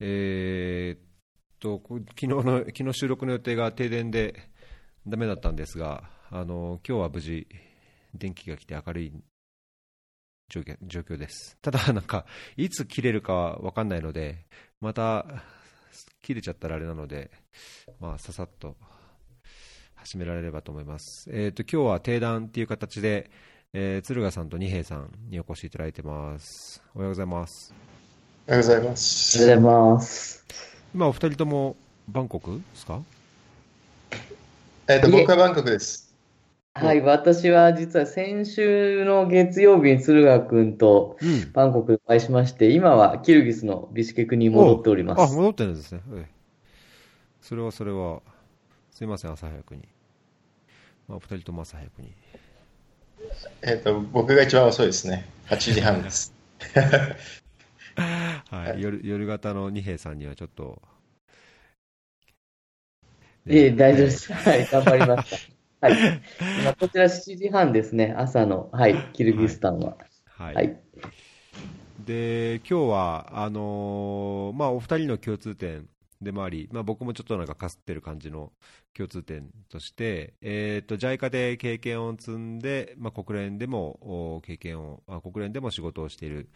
えー、っと昨日の昨日収録の予定が停電でダメだったんですが、あの今日は無事、電気が来て明るい状況です。ただ、なんかいつ切れるかは分かんないので、また切れちゃったらあれなので、まあ、ささっと始められればと思います。えーと、今日は定談っていう形で、えー、鶴賀さんと二平さんにお越しいただいてます。おはようございます。おはようございます。おはようございます。今、お二人ともバンコクですか？えっ、ー、と、僕はバンコクです。はい、私は実は先週の月曜日に鶴賀君とバンコクでお会いしまして、うん、今はキルギスのビシケクに戻っております。あ、戻ってるんですね。それはそれは。すみません、朝早くに。まあ、お二人とも朝早くに。えっ、ー、と、僕が一番遅いですね。8時半です。はい、夜夜型の二平さんにはちょっと。いえ、大丈夫です。はい、頑張りました。はい。今、こちら7時半ですね、朝の、はい、キルギスタンは。はい。はい、で、今日は、あのー、まあ、お二人の共通点でもあり、まあ、僕もちょっとなんかかすってる感じの共通点として、えーと、JICA で経験を積んで、まあ、国連でも経験をあ、国連でも仕事をしている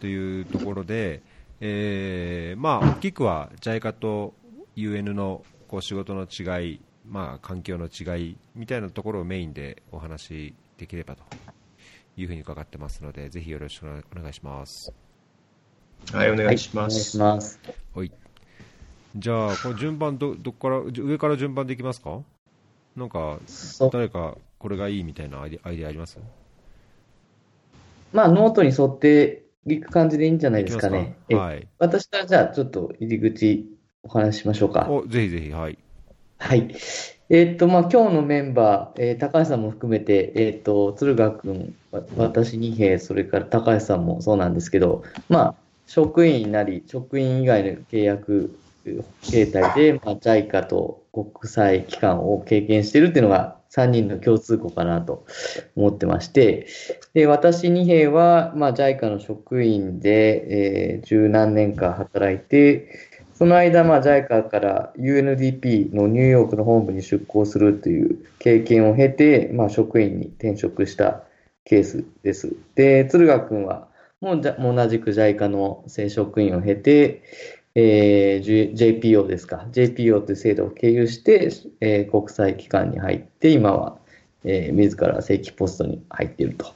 というところで、えー、まあ、大きくは JICA と UN のこう仕事の違い、まあ、環境の違いみたいなところをメインでお話しできればというふうに伺ってますので、ぜひよろしくお願いします。はい、お願いします。はい、お願いします。はいじゃあ、この順番ど、どっから、上から順番でいきますか？なんか、誰かこれがいいみたいなアイデアイデアあります？まあ、ノートに沿っていく感じでいいんじゃないですかね。か？はい、私はじゃあ、ちょっと入り口お話ししましょうか。おぜひぜひ、はい。はい。えー、っと、まあ、今日のメンバー、えー、高橋さんも含めて、えー、っと、鶴賀君、私二平、それから高橋さんもそうなんですけど、まあ、職員なり、職員以外の契約形態で、まあ、JICA と国際機関を経験しているっていうのが3人の共通項かなと思ってまして、で私、二平は、まあ、JICA の職員で、えー、十何年間働いて、その間、まあ、JICA から UNDP のニューヨークの本部に出向するという経験を経て、まあ、職員に転職したケースです。で、敦賀君は、もう同じく JICA の正職員を経て、えー、JPO ですか、JPO という制度を経由して、えー、国際機関に入って、今は、えー、自ら正規ポストに入っていると。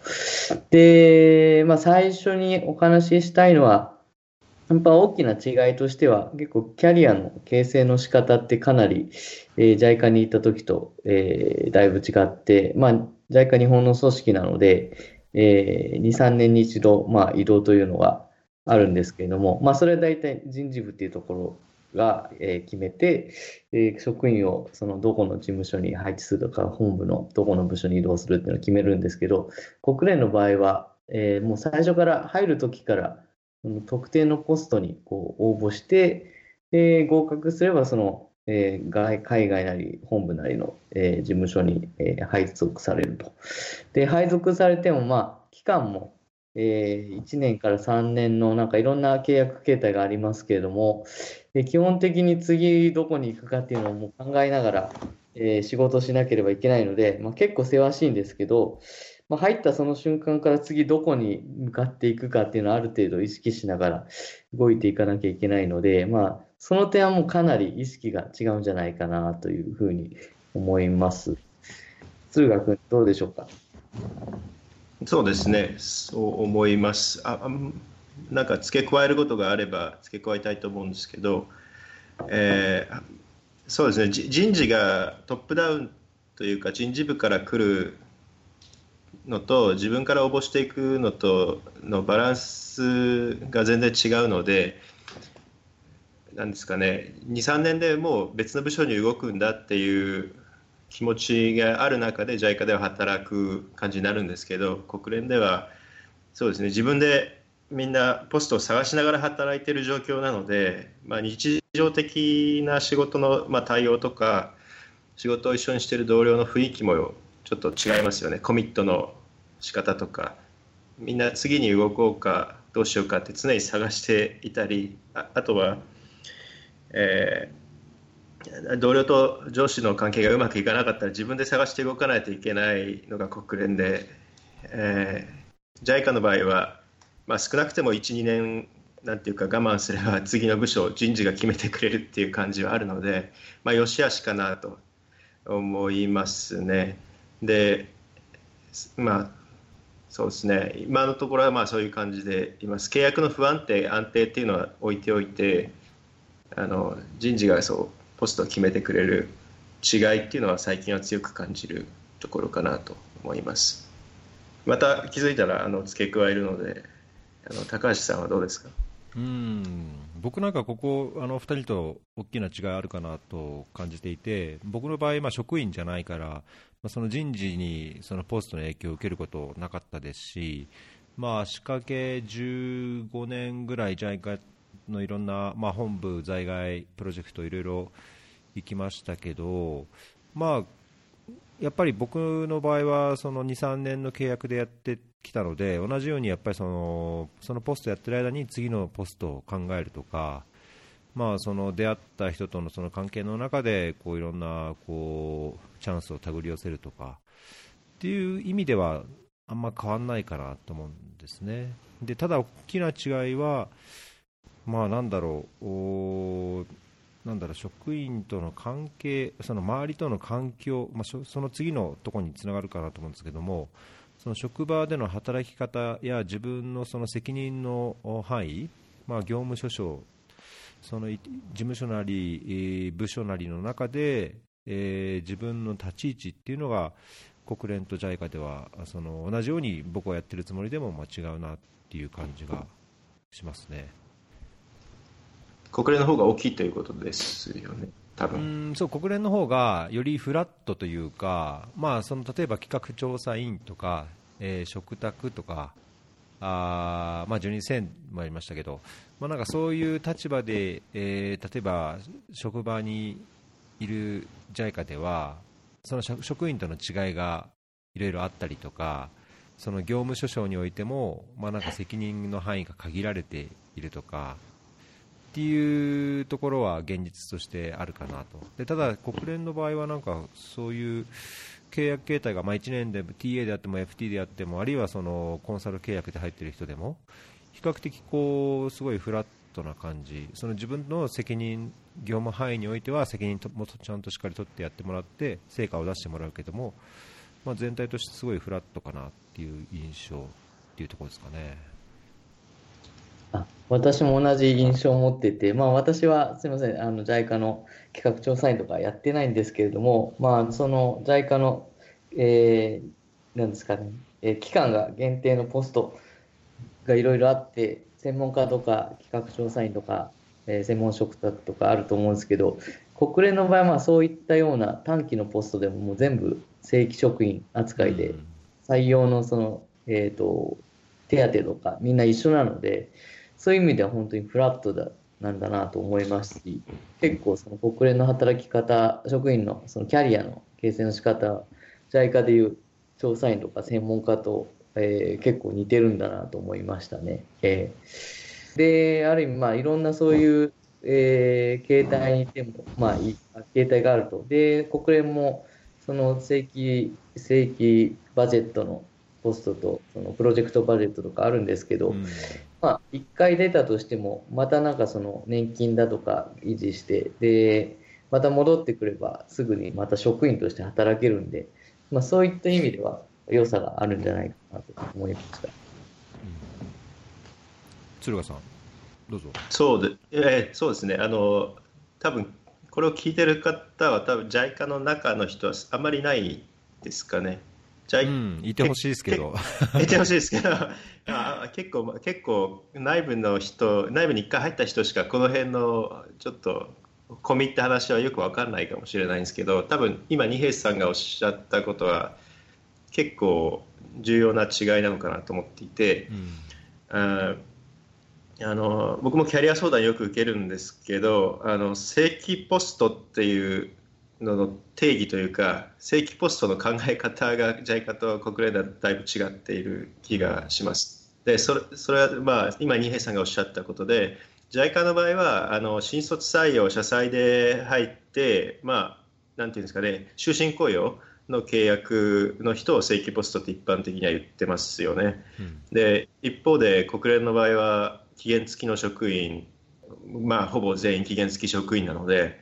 で、まあ、最初にお話ししたいのは、やっぱ大きな違いとしては、結構キャリアの形成の仕方ってかなり、えー、JICA に行った時と、えー、だいぶ違って、まあ、JICA 日本の組織なので、えー、2、3年に一度、まあ、移動というのが、あるんですけれども、まあ、それは大体人事部っていうところが、え決めて、え職員をそのどこの事務所に配置するとか、本部のどこの部署に移動するっていうのを決めるんですけど、国連の場合は、えもう最初から入るときから、その特定のポストにこう応募して、で合格すればその、えー、海外なり本部なりの、え、事務所に、え、配属されると。で配属されても、まあ、期間もえー、1年から3年のなんかいろんな契約形態がありますけれども、え基本的に次どこに行くかっていうのをもう考えながら、えー、仕事しなければいけないので、まあ、結構せわしいんですけど、まあ、入ったその瞬間から次どこに向かっていくかっていうのをある程度意識しながら動いていかなきゃいけないので、まあ、その点はもうかなり意識が違うんじゃないかなというふうに思います。敦賀君、どうでしょうか？そうですね、そう思います。あなんか付け加えることがあれば付け加えたいと思うんですけど、えー、そうですね、人事がトップダウンというか人事部から来るのと自分から応募していくのとのバランスが全然違うので、なんですかね、2、3年でもう別の部署に動くんだっていう気持ちがある中で JICA では働く感じになるんですけど国連ではそうですね自分でみんなポストを探しながら働いている状況なので、まあ、日常的な仕事の、まあ、対応とか仕事を一緒にしている同僚の雰囲気もちょっと違いますよね。コミットの仕方とか。みんな次に動こうかどうしようかって常に探していたりあとは、えー、同僚と上司の関係がうまくいかなかったら自分で探して動かないといけないのが国連で、えー、JICA の場合は、まあ、少なくても12年なんていうか我慢すれば次の部署人事が決めてくれるっていう感じはあるので、まあ、よしあしかなと思いますね。でまあそうですね。今のところはまあそういう感じでいます。契約の不安定安定っていうのは置いておいてあの人事がそうポストを決めてくれる違いっていうのは最近は強く感じるところかなと思います。また気づいたらあの付け加えるのであの高橋さんはどうですか？うん僕なんかここ、あの2人と大きな違いあるかなと感じていて、僕の場合、まあ、職員じゃないから、まあ、その人事にそのポストの影響を受けることなかったですし、まあ、仕掛け15年ぐらい JICA のいろんな、まあ、本部、在外プロジェクトいろいろ行きましたけど、まあ、やっぱり僕の場合はその2、3年の契約でやってきたので同じようにやっぱりそのそのポストやってる間に次のポストを考えるとか、まあ、その出会った人とのその関係の中でこういろんなこうチャンスを手繰り寄せるとかっていう意味ではあんま変わらないかなと思うんですね。でただ、大きな違いは、まあ、なんだろうなんだろう職員との関係、その周りとの環境、まあ、その次のところにつながるかなと思うんですけども、その職場での働き方や自分のその責任の範囲、まあ、業務諸々、その事務所なり部署なりの中で、えー、自分の立ち位置っていうのが国連と JICA ではその同じように僕はやってるつもりでもまあ違うなっていう感じがしますね。国連の方が大きいということですよね。多分そう国連の方がよりフラットというか、まあ、その例えば企画調査員とか、えー、食卓とか、あまあ、12選もありましたけど、まあ、なんかそういう立場で、えー、例えば職場にいる JICA ではその職員との違いがいろいろあったりとかその業務諸々においても、まあ、なんか責任の範囲が限られているとかっていうところは現実としてあるかなとでただ、国連の場合はなんかそういう契約形態がまあ1年で TA であっても FT であってもあるいはそのコンサル契約で入っている人でも比較的こうすごいフラットな感じその自分の責任業務範囲においては責任もちゃんとしっかり取ってやってもらって成果を出してもらうけども、まあ、全体としてすごいフラットかなっていう印象っていうところですかね。あ私も同じ印象を持ってて、まあ、私はすみません、あの JICA の企画調査員とかやってないんですけれども、まあ、その JICA の、えー、なんですかね、えー、期間が限定のポストがいろいろあって、専門家とか企画調査員とか、えー、専門職だとかあると思うんですけど、国連の場合はそういったような短期のポストでももう全部正規職員扱いで、採用のその、えーと手当とかみんな一緒なので、そういう意味では本当にフラットだなんだなと思いますし、結構その国連の働き方、職員のそのキャリアの形成の仕方、JICA でいう調査員とか専門家と、えー、結構似てるんだなと思いましたね。えー、で、ある意味、まあ、いろんなそういう、えー、形態にいても、まあ、いい形態があると。で、国連も、その正規、正規バジェットのポストと、そのプロジェクトバジェットとかあるんですけど、うんまあ、1回出たとしても、またなんかその年金だとか維持して、で、また戻ってくればすぐにまた職員として働けるんで、まあ、そういった意味では良さがあるんじゃないかなと思いました。うん、鶴賀さん、どうぞ。そうで、えー、そうですね、あの多分これを聞いてる方は、多分 JICA の中の人はあまりないですかね。じゃあ、うん、いてほしいですけど。いてほしいですけど。あ結構、結構内部の人、内部に一回入った人しかこの辺のちょっと込みって話はよく分かんないかもしれないんですけど、多分今、二平さんがおっしゃったことは結構重要な違いなのかなと思っていて、うん、ああの僕もキャリア相談よく受けるんですけど、あの正規ポストっていうの定義というか正規ポストの考え方が JICA と国連ではだいぶ違っている気がします。でそれそれは、まあ、今、二平さんがおっしゃったことで、JICA の場合はあの新卒採用、社債で入って、まあ、なんていうんですかね、終身雇用の契約の人を正規ポストって一般的には言ってますよね。うん、で一方で国連の場合は期限付きの職員、まあ、ほぼ全員期限付き職員なので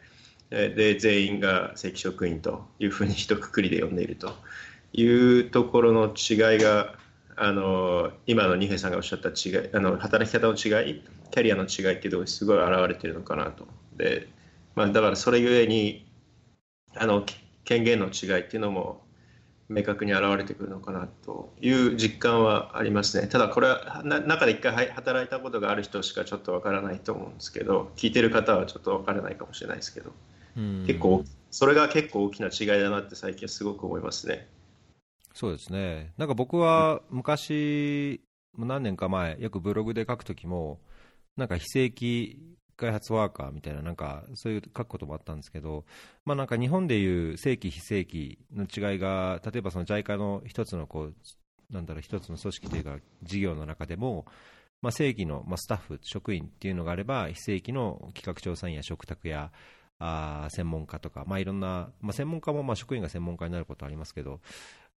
で全員が正規職員というふうに一括りで呼んでいるというところの違いがあの今の二平さんがおっしゃった違いあの働き方の違いキャリアの違いっていうところにすごい表れてるのかなと。でまあ、だからそれゆえにあの権限の違いっていうのも明確に現れてくるのかなという実感はありますね。ただこれは中で一回働いたことがある人しかちょっとわからないと思うんですけど聞いてる方はちょっとわからないかもしれないですけど結構それが結構大きな違いだなって最近はすごく思いますね。そうですねなんか僕は昔何年か前よくブログで書くときもなんか非正規開発ワーカーみたいな、なんかそういう書くこともあったんですけど、まあ、なんか日本でいう正規、非正規の違いが、例えばその JICA の一つのこう、なんだろう、一つの組織というか、事業の中でも、まあ、正規の、まあ、スタッフ、職員っていうのがあれば、非正規の企画調査員や嘱託やあ専門家とか、まあ、いろんな、まあ、専門家もまあ職員が専門家になることはありますけど、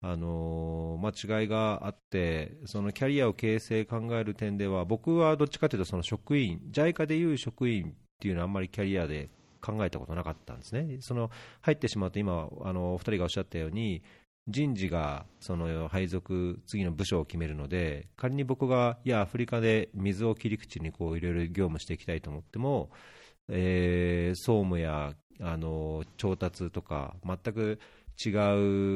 あのまあ、違いがあって、そのキャリアを形成考える点では、僕はどっちかというと、その職員、JICA でいう職員っていうのはあんまりキャリアで考えたことなかったんですね。その入ってしまうと、今、あのお二人がおっしゃったように、人事がその配属、次の部署を決めるので、仮に僕が、いや、アフリカで水を切り口にいろいろ業務していきたいと思っても、えー、総務やあの調達とか、全く違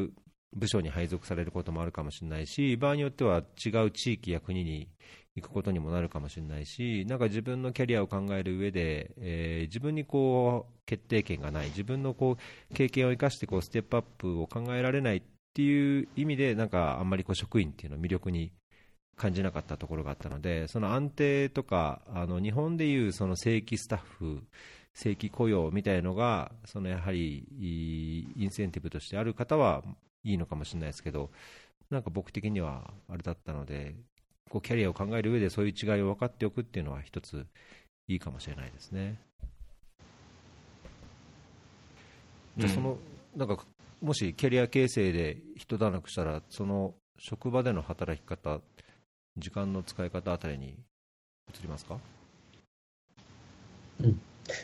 う部署に配属されることもあるかもしれないし、場合によっては違う地域や国に行くことにもなるかもしれないし、なんか自分のキャリアを考える上で、えー、自分にこう決定権がない、自分のこう経験を生かしてこうステップアップを考えられないっていう意味で、なんかあんまりこう職員っていうのを魅力に感じなかったところがあったので、その安定とか、あの日本でいうその正規スタッフ、正規雇用みたいのが、そのやはりインセンティブとしてある方はいいのかもしれないですけど、なんか僕的にはあれだったので、こうキャリアを考える上でそういう違いを分かっておくっていうのは一ついいかもしれないですね。じゃその、うん、なんかもしキャリア形成で一段落したら、その職場での働き方、時間の使い方あたりに移りますか、うん、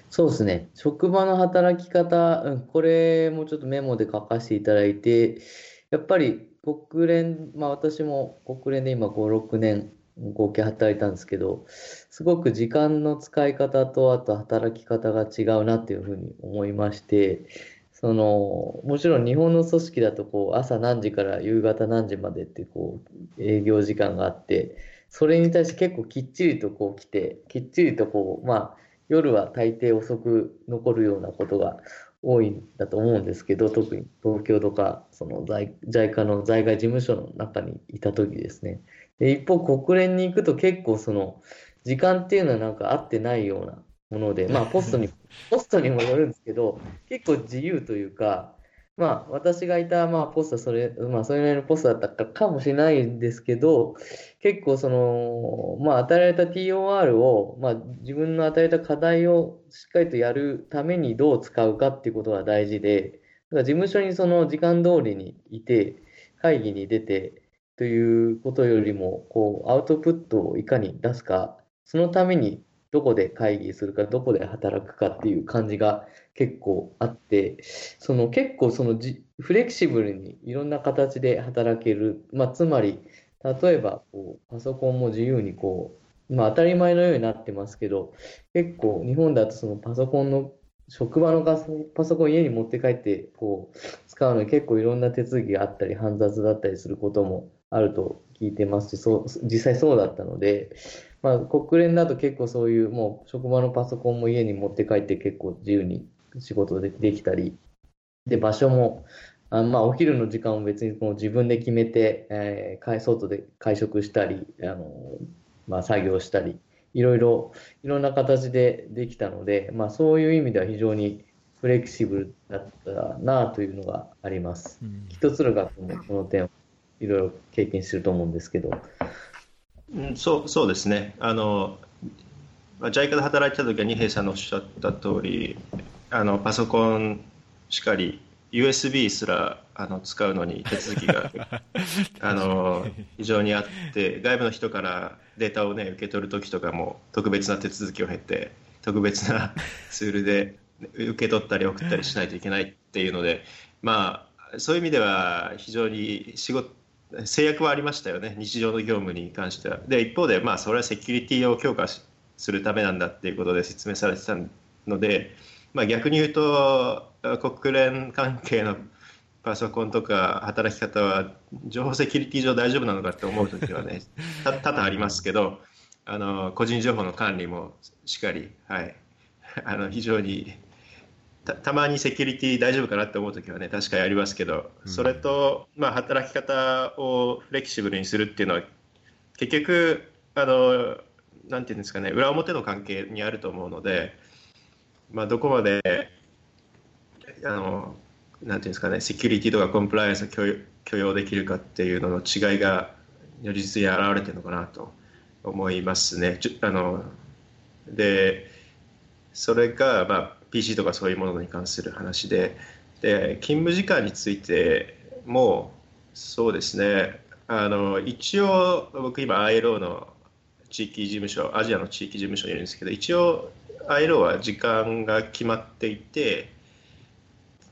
そうですね。職場の働き方、うん、これもちょっとメモで書かせていただいて、やっぱり国連、まあ私も国連で今5、6年合計働いたんですけど、すごく時間の使い方とあと働き方が違うなっていうふうに思いまして、そのもちろん日本の組織だとこう朝何時から夕方何時までってこう営業時間があって、それに対して結構きっちりとこう来て、きっちりとこう、まあ夜は大抵遅く残るようなことが多いんだと思うんですけど、特に東京とか、その在 JICA の在外事務所の中にいた時ですね。で一方、国連に行くと結構その、時間っていうのはなんか合ってないようなもので、まあポストに、ポストにもよるんですけど、結構自由というか、まあ、私がいた、まあ、ポストそれ、まあ、それなりのポストだったかもしれないんですけど、結構その、まあ、与えられた TOR を、まあ、自分の与えた課題をしっかりとやるためにどう使うかっていうことが大事で、だから事務所にその時間通りにいて、会議に出てということよりも、こう、アウトプットをいかに出すか、そのためにどこで会議するか、どこで働くかっていう感じが結構あって、その結構そのじフレキシブルにいろんな形で働ける、まあ、つまり、例えばこうパソコンも自由にこう、まあ、当たり前のようになってますけど、結構日本だとそのパソコンの職場のパソコン家に持って帰ってこう使うのに結構いろんな手続きがあったり煩雑だったりすることもあると聞いてますし、そう実際そうだったので、まあ、国連だと結構そういうもう職場のパソコンも家に持って帰って結構自由に仕事でできたり、で、場所も、あまあ、お昼の時間も別にもう自分で決めて、えー、外で会食したり、あのまあ、作業したり、いろいろ、いろんな形でできたので、まあ、そういう意味では非常にフレキシブルだったなというのがあります。うん、一つの学もこの点をいろいろ経験してると思うんですけど。うん、そうそうですね、あの JICA で働いてた時は二平さんのおっしゃった通りあり、パソコンしかり、USB すらあの使うのに手続きが あの非常にあって、外部の人からデータを、ね、受け取るときとかも特別な手続きを経て、特別な ツールで受け取ったり送ったりしないといけないっていうので、まあ、そういう意味では非常に仕事制約はありましたよね、日常の業務に関しては。で一方で、まあ、それはセキュリティを強化するためなんだっていうことで説明されてたので、まあ、逆に言うと、国連関係のパソコンとか働き方は情報セキュリティ上大丈夫なのかって思うときはね 多々ありますけどあの個人情報の管理もしっかり、はい、あの非常にたたまにセキュリティ大丈夫かなって思うときはね確かにありますけど、それと、まあ、働き方をフレキシブルにするっていうのは結局あのなんていうんですかね裏表の関係にあると思うので、まあ、どこまであのなんていうんですかねセキュリティとかコンプライアンスを許許容できるかっていうのの違いが如実に現れてるのかなと思いますね。あのでそれが、まあ、PC とかそういうものに関する話で。で勤務時間についてもそうですね。あの一応僕今 ILO の地域事務所アジアの地域事務所にいるんですけど一応 ILO は時間が決まっていて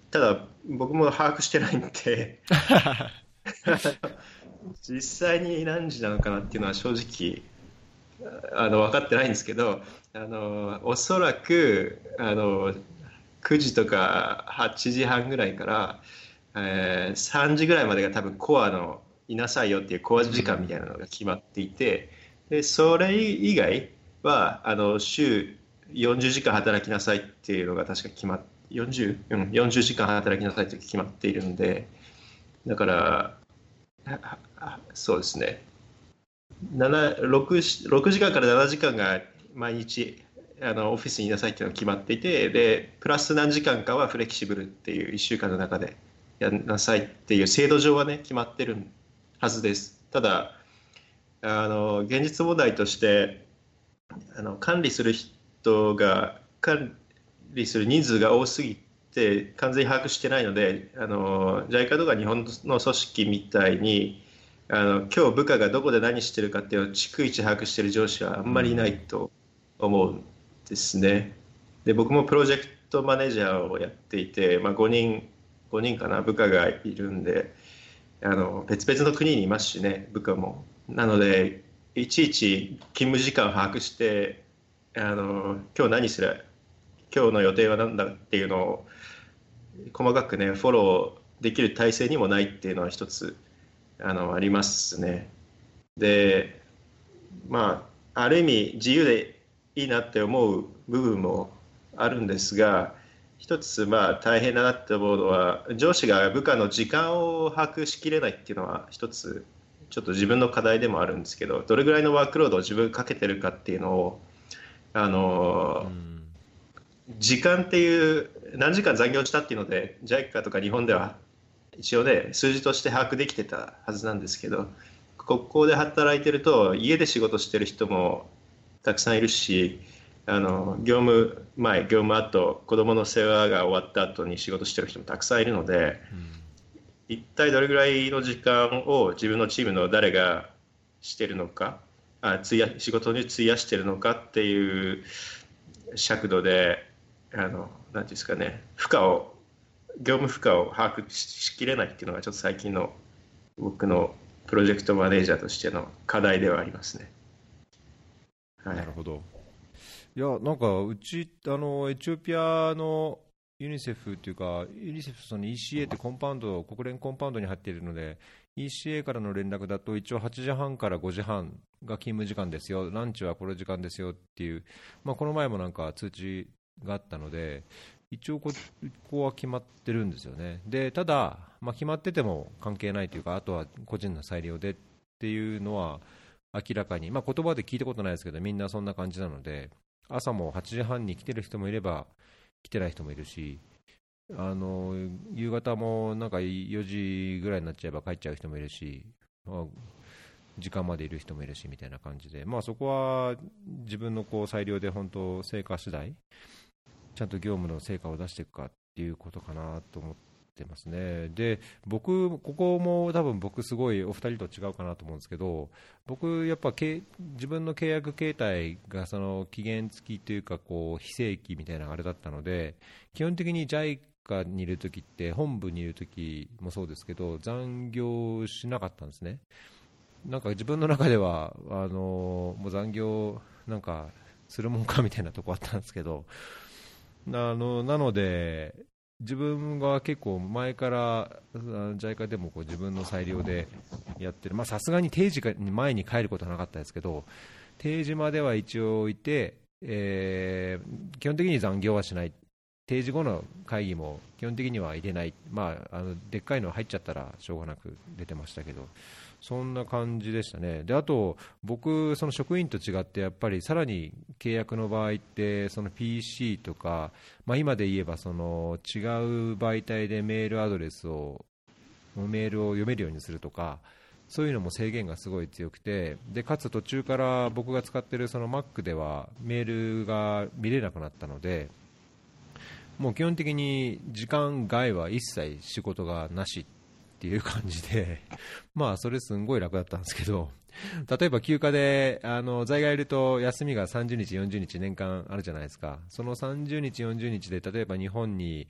ただ僕も把握してないんで。実際に何時なのかなっていうのは正直あの分かってないんですけどあのおそらくあの9時とか8時半ぐらいから、えー、3時ぐらいまでが多分コアのいなさいよっていうコア時間みたいなのが決まっていてでそれ以外はあの週40時間働きなさいっていうのが確か決まって 40, うん、40時間働きなさいって決まっているんでだからそうですね。6, 6時間から7時間が毎日あのオフィスにいなさいっていうのが決まっていてでプラス何時間かはフレキシブルっていう1週間の中でやんなさいっていう制度上はね決まってるはずです。ただあの現実問題としてあの管理する人が管理する人数が多すぎて完全に把握してないのであの JICA とか日本の組織みたいにあの今日部下がどこで何してるかっていうのを逐一把握してる上司はあんまりいないと思うんですね。で僕もプロジェクトマネージャーをやっていて、まあ、5人5人かな部下がいるんであの別々の国にいますしね部下も。なのでいちいち勤務時間を把握してあの今日何する今日の予定は何だっていうのを細かくねフォローできる体制にもないっていうのは一つあのありますね。でまあある意味自由でいいなって思う部分もあるんですが一つまあ大変だなって思うのは上司が部下の時間を把握しきれないっていうのは一つちょっと自分の課題でもあるんですけどどれぐらいのワークロードを自分かけてるかっていうのをあの、時間っていう何時間残業したっていうので JICA とか日本では一応ね数字として把握できてたはずなんですけどここで働いてると家で仕事してる人もたくさんいるしあの業務前業務後子供の世話が終わった後に仕事してる人もたくさんいるので、うん、一体どれぐらいの時間を自分のチームの誰がしてるのかあ費や仕事に費やしてるのかっていう尺度であのなんていうんですかね負荷を業務負荷を把握しきれないっていうのがちょっと最近の僕のプロジェクトマネージャーとしての課題ではありますね。はい、なるほど。いや、なんか、うち、あの、エチオピアのユニセフっていうか、ユニセフその ECA ってコンパウンド、国連コンパウンドに入っているので、ECA からの連絡だと、一応8時半から5時半が勤務時間ですよ、ランチはこの時間ですよっていう、まあ、この前もなんか通知があったので、一応こ、こは決まってるんですよね。で、ただ、まあ、決まってても関係ないというか、あとは個人の裁量でっていうのは、明らかに、まあ、言葉で聞いたことないですけど、みんなそんな感じなので、朝も8時半に来てる人もいれば、来てない人もいるし、あの夕方もなんか4時ぐらいになっちゃえば帰っちゃう人もいるし、時間までいる人もいるしみたいな感じで、まあ、そこは自分のこう裁量で本当、成果次第ちゃんと業務の成果を出していくかっていうことかなと思ってますね。で、僕、ここも多分僕、すごいお二人と違うかなと思うんですけど、僕、やっぱ自分の契約形態がその期限付きというか非正規みたいなあれだったので、基本的に JICA にいるときって、本部にいるときもそうですけど、残業しなかったんですね。なんか自分の中では、あのもう残業なんかするもんかみたいなとこあったんですけど、あのなので、自分が結構前から JICA でもこう自分の裁量でやってる、さすがに定時に前に帰ることはなかったですけど、定時までは一応いて、えー、基本的に残業はしない、定時後の会議も基本的には入れない、まあ、あのでっかいの入っちゃったらしょうがなく出てましたけど。そんな感じでしたね、であと僕、その職員と違って、やっぱりさらに契約の場合って、その PC とか、まあ、今で言えばその違う媒体でメールアドレスを、メールを読めるようにするとか、そういうのも制限がすごい強くて、でかつ途中から僕が使っているその Mac ではメールが見れなくなったので、もう基本的に時間外は一切仕事がなしっっていう感じで、まあそれすんごい楽だったんですけど、例えば休暇であの在外いると休みが30日、40日年間あるじゃないですか、その30日、40日で例えば日本に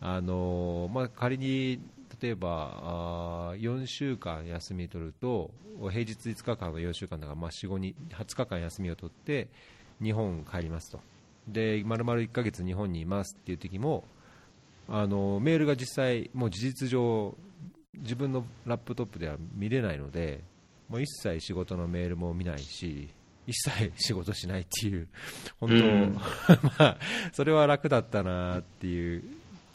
あの、まあ、仮に例えば4週間休み取ると平日5日間の4週間だから、まあ、4、5に20日間休みを取って日本帰りますと。で丸々1ヶ月日本にいますっていう時もあのメールが実際、もう事実上自分のラップトップでは見れないので、もう一切仕事のメールも見ないし、一切仕事しないっていう、本当、うん、まあ、それは楽だったなっていう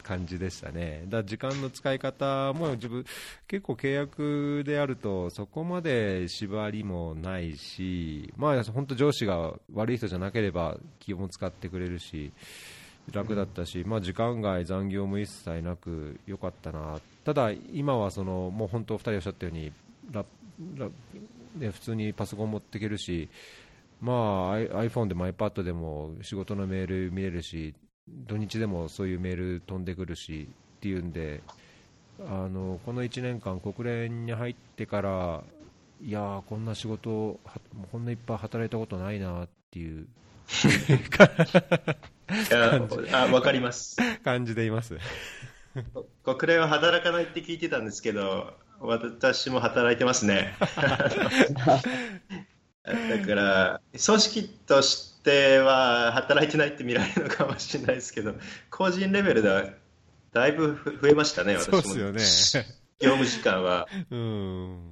感じでしたね、だ時間の使い方も自分、結構契約であると、そこまで縛りもないし、まあ、本当、上司が悪い人じゃなければ気も使ってくれるし、楽だったし、まあ、時間外、残業も一切なく良かったな、ただ、今はそのもう本当、2人おっしゃったようにララ、ね、普通にパソコン持っていけるし、まあ、iPhone でも iPad でも仕事のメール見れるし、土日でもそういうメール飛んでくるしっていうんで、あのこの1年間、国連に入ってから、いやこんな仕事、こんないっぱい働いたことないなっていう あ分かります。感じでいます国連は働かないって聞いてたんですけど私も働いてますねだから組織としては働いてないって見られるのかもしれないですけど個人レベルではだいぶ増えましたね私もそうですよね業務時間は、うん、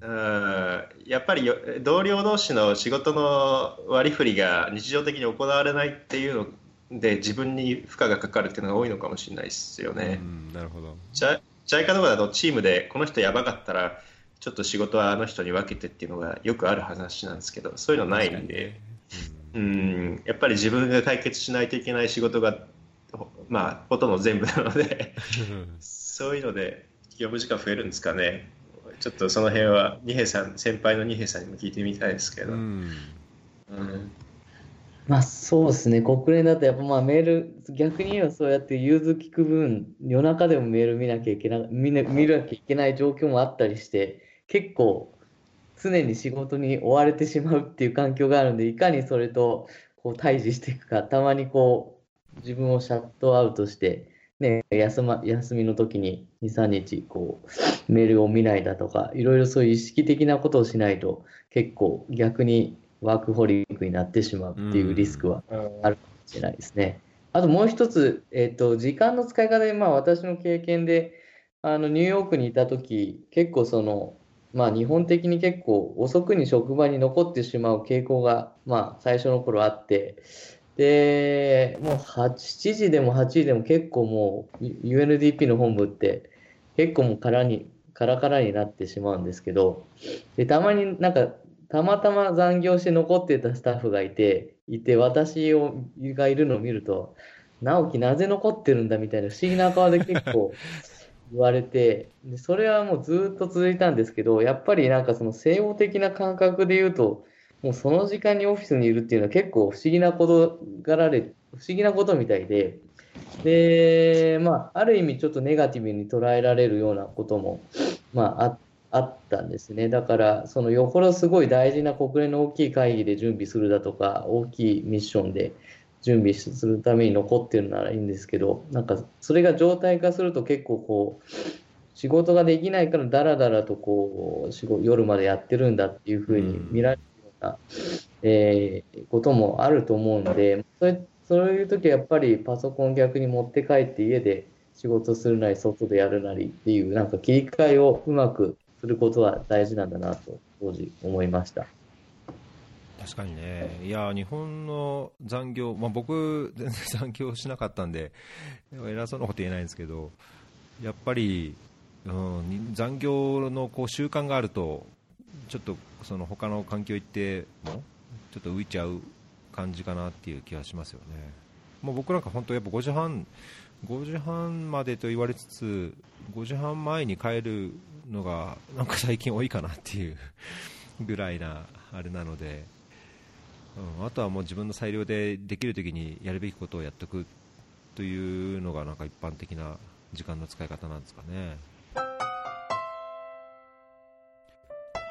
やっぱり同僚同士の仕事の割り振りが日常的に行われないっていうので自分に負荷がかかるっていうのが多いのかもしれないですよね。なるほど。じゃジャイカとかだとチームでこの人やばかったらちょっと仕事はあの人に分けてっていうのがよくある話なんですけどそういうのないんで、うん、やっぱり自分が解決しないといけない仕事がまあほとんど全部なのでそういうので業務時間増えるんですかね。ちょっとその辺は二平さん先輩の二平さんにも聞いてみたいですけど。うん、うんまあそうですね、国連だとやっぱまあメール、逆に言えばそうやって融通聞く分、夜中でもメール見なきゃいけな見な見なきゃいけない状況もあったりして、結構常に仕事に追われてしまうっていう環境があるんで、いかにそれとこう対峙していくか、たまにこう自分をシャットアウトして、ね、休ま休みの時に2、3日こうメールを見ないだとか、いろいろそういう意識的なことをしないと、結構逆にワークホリックになってしまうっていうリスクはあるかもしれないですね。あともう一つ、えっ、と、時間の使い方で、まあ私の経験で、あの、ニューヨークにいた時、結構その、まあ日本的に結構遅くに職場に残ってしまう傾向が、まあ最初の頃あって、で、もう7時でも8時でも結構もう UNDP の本部って結構もう空に、カラカラになってしまうんですけど、で、たまになんかたまたま残業して残ってたスタッフがいて、いて、私をがいるのを見ると、直樹なぜ残ってるんだみたいな不思議な顔で結構 言われて、でそれはもうずっと続いたんですけど、やっぱりなんかその西洋的な感覚で言うと、もうその時間にオフィスにいるっていうのは結構不思議なことがられ、不思議なことみたいで、で、まあ、ある意味ちょっとネガティブに捉えられるようなことも、まあ、ああったんですね。だから、そのよほどすごい大事な国連の大きい会議で準備するだとか、大きいミッションで準備するために残ってるならいいんですけど、なんかそれが常態化すると結構こう、仕事ができないからだらだらとこう仕事夜までやってるんだっていうふうに見られるような、えーこともあると思うんで、それそういう時はやっぱりパソコン逆に持って帰って家で仕事するなり外でやるなりっていうなんか切り替えをうまくすることは大事なんだなと当時思いました。確かにね、いや、日本の残業、まあ、僕、全然 残業しなかったんで、偉そうなこと言えないんですけど、やっぱり、うん、残業のこう習慣があると、ちょっとその他の環境行っても、ちょっと浮いちゃう感じかなっていう気がしますよね。もう僕なんか本当、やっぱ5時半、5時半までと言われつつ、5時半前に帰るのが、なんか最近多いかなっていうぐらいなあれなので。うん、あとはもう自分の裁量でできるときにやるべきことをやっておくというのがなんか一般的な時間の使い方なんですかね。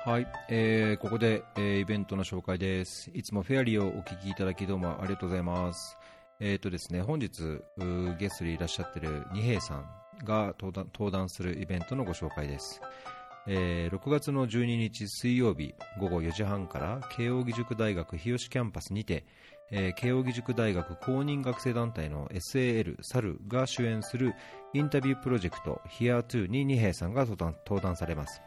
はい、えー、ここで、えーイベントの紹介です。いつもフェアリーをお聞きいただきどうもありがとうございます。えーとですね、本日ゲストでいらっしゃってる二平さんが登壇するイベントのご紹介です。えー6月の12日水曜日午後4時半から慶應義塾大学日吉キャンパスにて、えー慶應義塾大学公認学生団体の SAL サルが主演するインタビュープロジェクト Here2 に二平さんが登壇されます。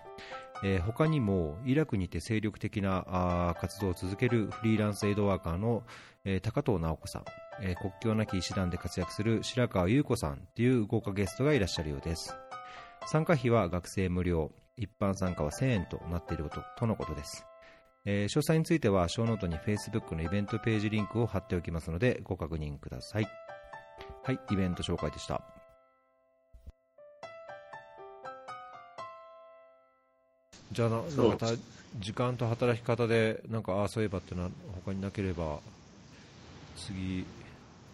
えー他にもイラクにて精力的なあ活動を続けるフリーランスエイドワーカーの、えー高藤直子さん、えー国境なき医師団で活躍する白川優子さんという豪華ゲストがいらっしゃるようです。参加費は学生無料、一般参加は1000円となっていることとのことです。えー詳細については、ショーノートに Facebook のイベントページリンクを貼っておきますので、ご確認ください。はい、イベント紹介でした。じゃあな、そうなんかた時間と働き方で、なんか、ああ、そういえばってのは他になければ、次、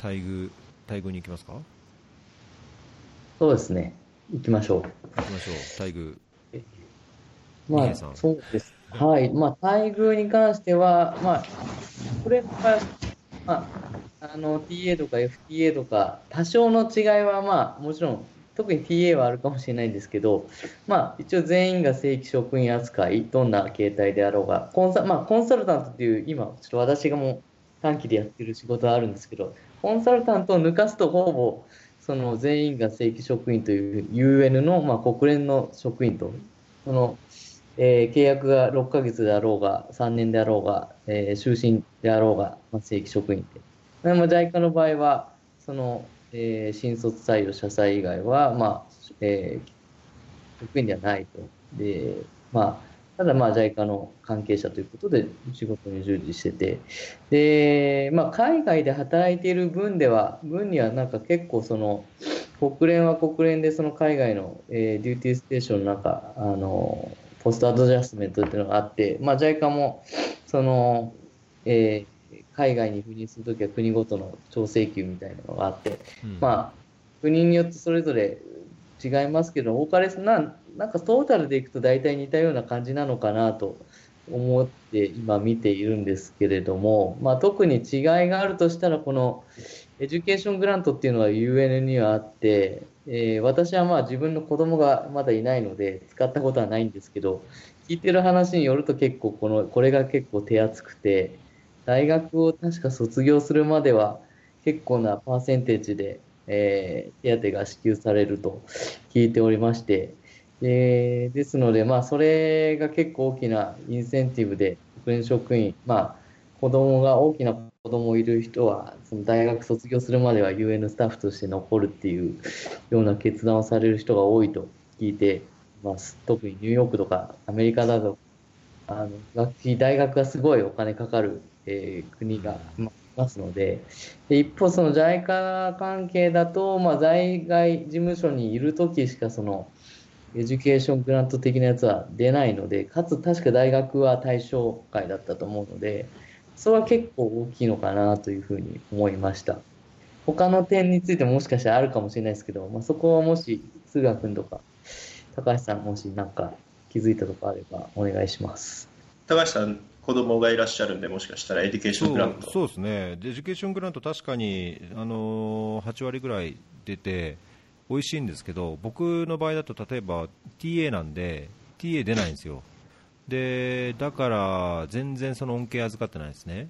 待遇、待遇に行きますか？そうですね。行きましょう。行きましょう、待遇。まあ、そうです。はい。まあ、待遇に関しては、まあ、これは、まあ、あの、TA とか FTA とか、多少の違いは、まあ、もちろん、特に TA はあるかもしれないんですけど、まあ、一応全員が正規職員扱い、どんな形態であろうが、コンサ、まあ、コンサルタントっていう、今、ちょっと私がもう短期でやってる仕事はあるんですけど、コンサルタントを抜かすと、ほぼ、その全員が正規職員という UN の、まあ、国連の職員と、その、えー契約が6ヶ月であろうが、3年であろうが、えー終身であろうが、まあ、正規職員で。でまあ、JICA の場合は、その、えー新卒採用、社債以外は、まあ、えー職員ではないと。で、まあ、ただ、まあ、JICA の関係者ということで、仕事に従事してて、で、まあ、海外で働いている分では、分にはなんか結構その、国連は国連でその海外の、えーデューティーステーションの中、あの、ポストアドジャストメントっていうのがあって、まあ、JICA も、その、えー海外に赴任するときは国ごとの調整給みたいなのがあって、うん。まあ、国によってそれぞれ違いますけど、多かれ少ななんかトータルでいくと大体似たような感じなのかなと思って今見ているんですけれども、まあ、特に違いがあるとしたら、この education grant っていうのは UN にはあって、えー私はまあ自分の子供がまだいないので使ったことはないんですけど、聞いてる話によると結構この、これが結構手厚くて、大学を確か卒業するまでは結構なパーセンテージで、えー手当が支給されると聞いておりまして、えーですので、まあ、それが結構大きなインセンティブで、国連職員、まあ、子供が大きな子供いる人は、その大学卒業するまでは UN スタッフとして残るっていうような決断をされる人が多いと聞いています。特にニューヨークとかアメリカだと、あの学費、大学がすごいお金かかる、えー国が、まあますので、で一方、その JICA 関係だと、まあ、在外事務所にいるときしか、その、 education grant 的なやつは出ないので、かつ確か大学は対象外だったと思うので、それは結構大きいのかなというふうに思いました。他の点についてももしかしたらあるかもしれないですけど、まあ、そこはもし、菅賀君とか、高橋さんもし何か気づいたとこあればお願いします。高橋さん、子供がいらっしゃるんで、もしかしたら education grant そうですね、 education grant、確かに、あのー、8割ぐらい出て、美味しいんですけど、僕の場合だと、例えば TA なんで、TA 出ないんですよ。でだから全然その恩恵預かってないですね。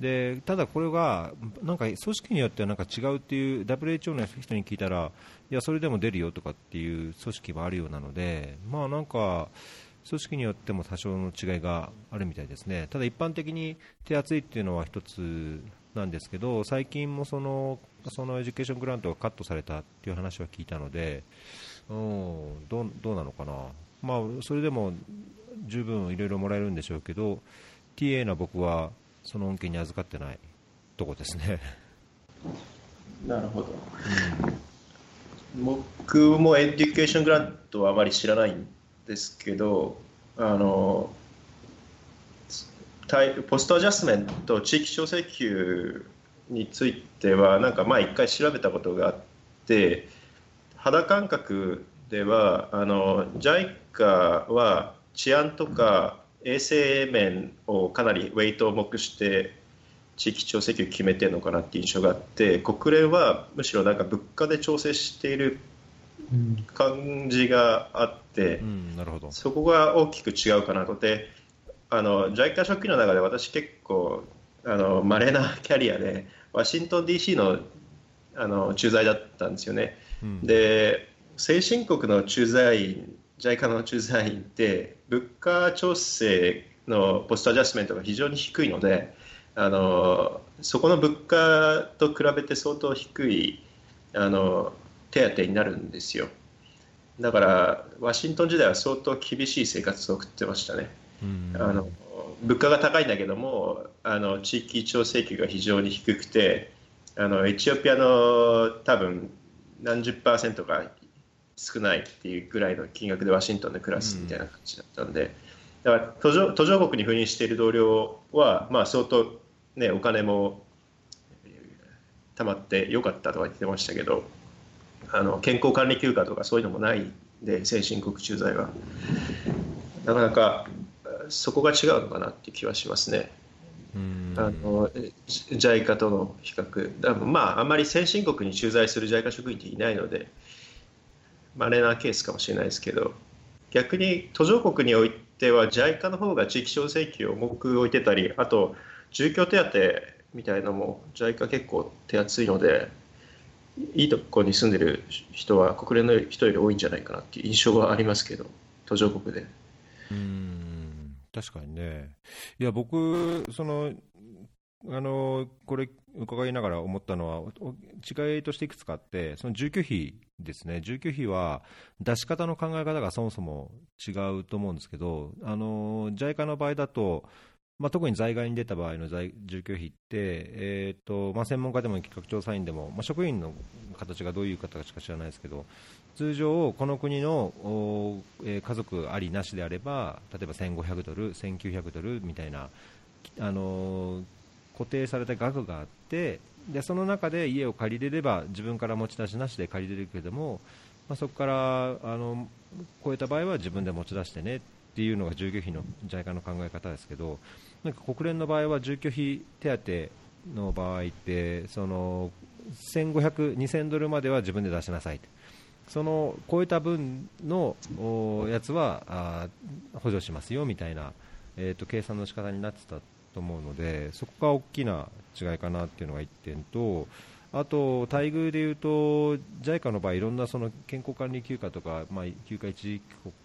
でただこれがなんか組織によってはなんか違うっていう WHO の人に聞いたらいやそれでも出るよとかっていう組織はあるようなのでまあなんか組織によっても多少の違いがあるみたいですね。ただ一般的に手厚いっていうのは一つなんですけど最近もそのその education grant がカットされたっていう話は聞いたのでうんどうどうなのかな。まあそれでも十分いろいろもらえるんでしょうけど TA の僕はその恩恵に預かってないとこですね。なるほど、うん、僕も education grant はあまり知らないんですけどあの post adjustment 地域調整給についてはなんか前一回調べたことがあって肌感覚ではあの JICA は治安とか衛生面をかなりウェイトを重くして地域調整給決めてるのかなって印象があって国連はむしろなんか物価で調整している感じがあって、うん、なるほど。そこが大きく違うかなと。であの JICA 職員の中で私結構あの稀なキャリアでワシントン DC のあの駐在だったんですよね、うん、で先進国の駐在員 JICA の駐在員って物価調整のポストアジャスメントが非常に低いのであのそこの物価と比べて相当低いあの手当になるんですよ。だからワシントン時代は相当厳しい生活を送ってましたね。あの物価が高いんだけどもあの地域調整給が非常に低くてあのエチオピアの多分何十パーセントか少ないっていうぐらいの金額でワシントンで暮らすみたいな感じだったんで、だから途上途上国に赴任している同僚は、まあ、相当、ね、お金もたまってよかったとは言ってましたけどあの健康管理休暇とかそういうのもないんで先進国駐在は。なかなかそこが違うのかなっていう気はしますね。あの JICA との比較、まあ、あんまり先進国に駐在する JICA 職員っていないので、稀なケースかもしれないですけど逆に途上国においては JICA の方が地域小請求を重く置いてたりあと住居手当みたいなのも JICA 結構手厚いのでいいとこに住んでる人は国連の人より多いんじゃないかなっていう印象はありますけど途上国で。うん確かにねいや僕そのあのこれ伺いながら思ったのは違いとしていくつかあってその住居費ですね住居費は出し方の考え方がそもそも違うと思うんですけどあの JICA の場合だと、まあ、特に在外に出た場合の在住居費って、えーとまあ、専門家でも企画調査員でも、まあ、職員の形がどういう形か知らないですけど通常、この国の、えー、家族ありなしであれば例えば1500ドル、1900ドルみたいなあの固定された額があってでその中で家を借りれれば自分から持ち出しなしで借りれるけれども、まあ、そこからあの超えた場合は自分で持ち出してねっていうのが住居費の JICA の考え方ですけどなんか国連の場合は住居費手当の場合ってその1500、2000ドルまでは自分で出しなさいその超えた分のやつは補助しますよみたいな、えーと計算の仕方になってたと思うのでそこが大きな違いかなっていうのが1点とあと、待遇でいうと JICA の場合いろんなその健康管理休暇とか、まあ、休暇一時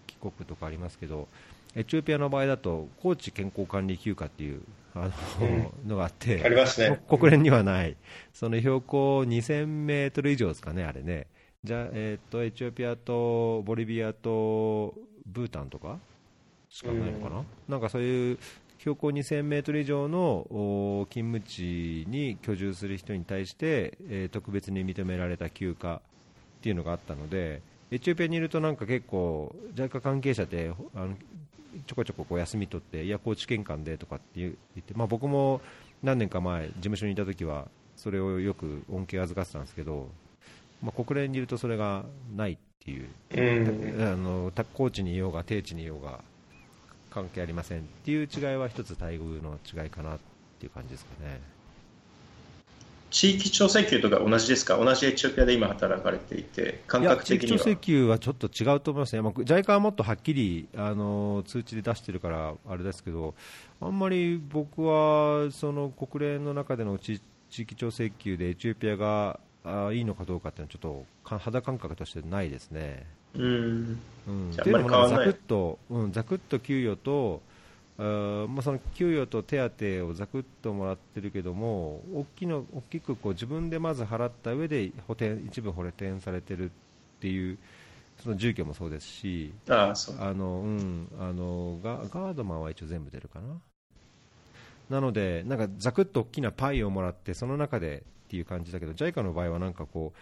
帰国とかありますけどエチオピアの場合だと高知健康管理休暇っていうあの、うん、のがあってありますね。国連にはない。その標高2000メートル以上ですかね、あれね。じゃえー、っとエチオピアとボリビアとブータンとかしかないのかな、うん、なんかそういう標高2000メートル以上のお勤務地に居住する人に対して、えー特別に認められた休暇っていうのがあったので、エチオピアにいるとなんか結構、JICA 関係者ってほあのちょこちょここう休み取って、いや、高知県間でとかって言って、まあ、僕も何年か前、事務所にいた時は、それをよく恩恵を預かってたんですけど、まあ、国連にいるとそれがないっていう、うんあのた高知にいようが低地にいようが関係ありませんっていう違いは一つ待遇の違いかなっていう感じですかね。地域調整給とか同じですか？同じエチオピアで今働かれていて、感覚的には地域調。請求はちょっと違うと思いますね、まあ、JICA はもっとはっきりあの通知で出してるからあれですけど、あんまり僕はその国連の中での地地域調請求でエチオピアがあいいのかどうかっていうのは、ちょっとか肌感覚としてないですね。うん。うん、じゃあっていうのもざくっと、うん、ざくっと給与と、まあ、その給与と手当をざくっともらってるけども、大きの大きくこう自分でまず払った上で補填一部補填されてるっていう、その住居もそうですし。あのうん、あのガガードマンは一応全部出るかな。なので、なんかざくっと大きなパイをもらって、その中でっていう感じだけど、JICA の場合はなんかこう、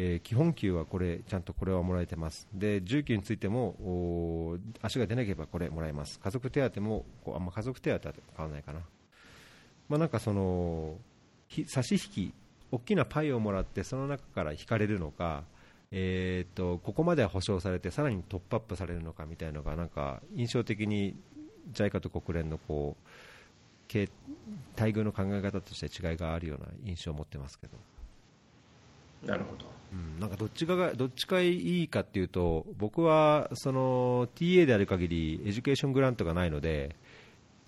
えー基本給はこれ、ちゃんとこれはもらえてます、で住居についても足が出なければこれもらえます、家族手当もこうあんま家族手当は変わらないかな、まあ、なんかその差し引き、大きなパイをもらって、その中から引かれるのか、えー、とここまでは保証されて、さらにトップアップされるのかみたいなのが、なんか印象的に JICA と国連のこう待遇の考え方として違いがあるような印象を持ってますけど。なるほど。うん、なんかどっちかがどっちがいいかっていうと僕はその TA である限り education grant がないので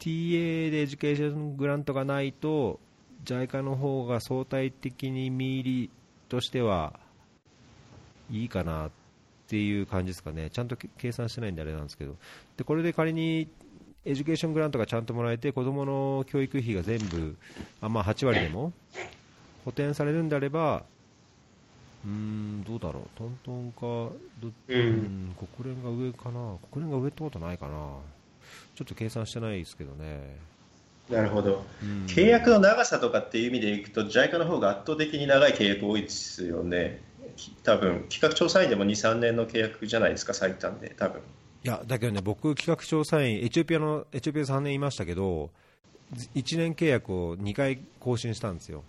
TA で education grant がないと JICA の方が相対的に実入りとしてはいいかなっていう感じですかねちゃんと計算してないんであれなんですけどでこれで仮に education grant がちゃんともらえて子どもの教育費が全部あ、まあ、8割でも補填されるんであればうーん、どうだろう、トントンか、どう。うんん、国連が上かな、国連が上ってことないかな、ちょっと計算してないですけどね。なるほど。うん契約の長さとかっていう意味でいくと、JICA の方が圧倒的に長い契約多いですよね。き多分企画調査員でも2、3年の契約じゃないですか、最短で、多分いや、だけどね、僕、企画調査員、エチオピアの、エチオピア3年いましたけど、1年契約を2回更新したんですよ。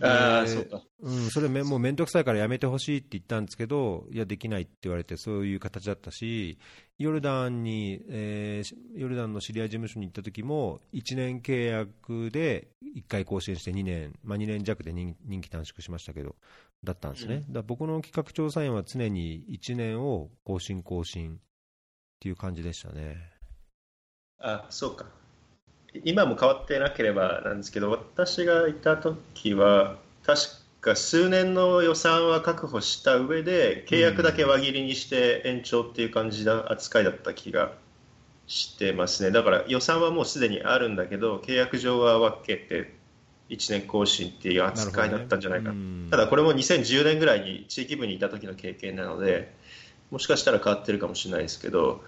あそうか。うん、それめもう面倒くさいからやめてほしいって言ったんですけど、いや、できないって言われて、そういう形だったし、ヨルダンに、えーしヨルダンの知り合い事務所に行った時も、1年契約で1回更新して2年、まあ、2年弱で任任期短縮しましたけど、だったんですね。うんだ僕の企画調査員は常に1年を更新、更新っていう感じでしたね。あそうか。今も変わってなければなんですけど、私がいた時は、確か数年の予算は確保した上で、契約だけ輪切りにして延長っていう感じの扱いだった気がしてますね。だから予算はもうすでにあるんだけど、契約上は分けて1年更新っていう扱いだったんじゃないかな。うんただこれも2010年ぐらいに地域部にいた時の経験なので、もしかしたら変わってるかもしれないですけど、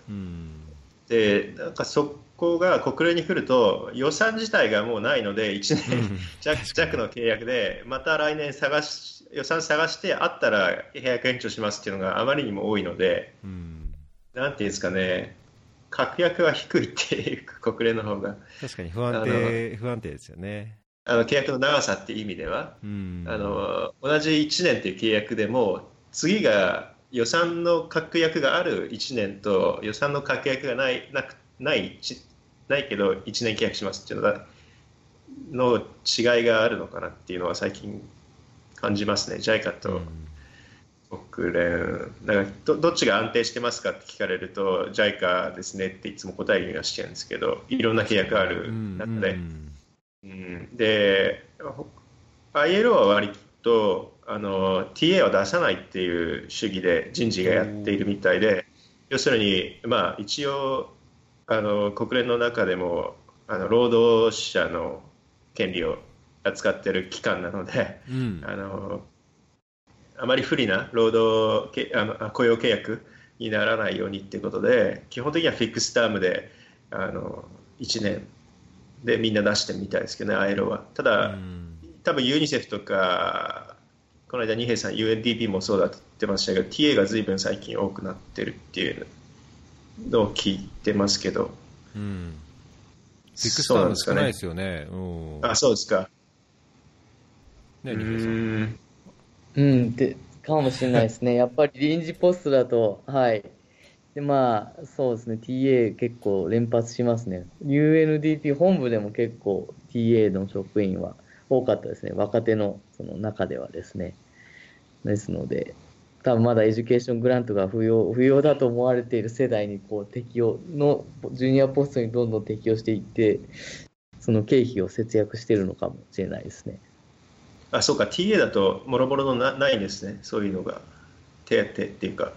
うんでなんかそこが国連に来ると予算自体がもうないので1年弱弱の契約でまた来年探し予算探してあったら契約延長しますっていうのがあまりにも多いのでうん。なんていうんですかね確約は低いっていうか国連の方が。確かに不安定不安定ですよね。あの契約の長さっていう意味ではうん。あの同じ1年っていう契約でも次が予算の確約がある1年と予算の確約がないなくないちないけど1年契約しますっていうのがの違いがあるのかなっていうのは最近感じますね。JICA と国連だからどどっちが安定してますかって聞かれると JICA ですねっていつも答えるようにはしてるんですけどいろんな契約ある中で。うん。うん。で、ほ ILO は割とあの TA を出さないっていう主義で人事がやっているみたいで、要するに、まあ、一応あの国連の中でもあの労働者の権利を扱っている機関なので、うんあのあまり不利な労働けあのあ雇用契約にならないようにっていうことで基本的にはフィックスタームであの1年でみんな出してみたいですけどね、アイロは。ただ、うん多分ユニセフとか、この間、二平さん、UNDP もそうだって言ってましたけど、TA が随分最近多くなってるっていうのを聞いてますけど、うん、ビッグスタそうーなんですかねも少ないで。すよね。うんあ、そうですか。ね、う二平さんうん、で、かもしれないですね。やっぱり臨時ポストだと、はい。で、まあ、そうですね。TA 結構連発しますね。UNDP 本部でも結構 TA の職員は多かったですね。若手のその中ではですね。ですので、多分まだエデュケーショングラントが不要、不要だと思われている世代にこう適用の、ジュニアポストにどんどん適用していって、その経費を節約しているのかもしれないですね。あ、そうか、TA だと、もろもろのなないんですね、そういうのが。手当っていうか。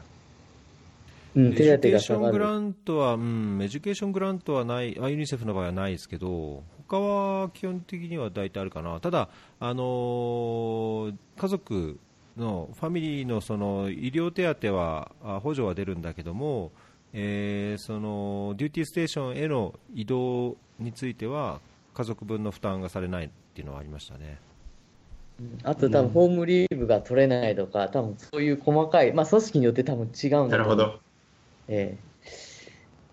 うん、エデュケー手当がショング。ラントは、うん、エデュケーショングラントはない、あユニセフの場合はないですけど、他は基本的には大体あるかな、ただ、あのー家族のファミリーのその医療手当はあ補助は出るんだけども、えーそのデューティーステーションへの移動については家族分の負担がされないっていうのはありましたね。あと多分ホームリーブが取れないとか、多分そういう細かい、まあ組織によって多分違うんだなるほど。ええ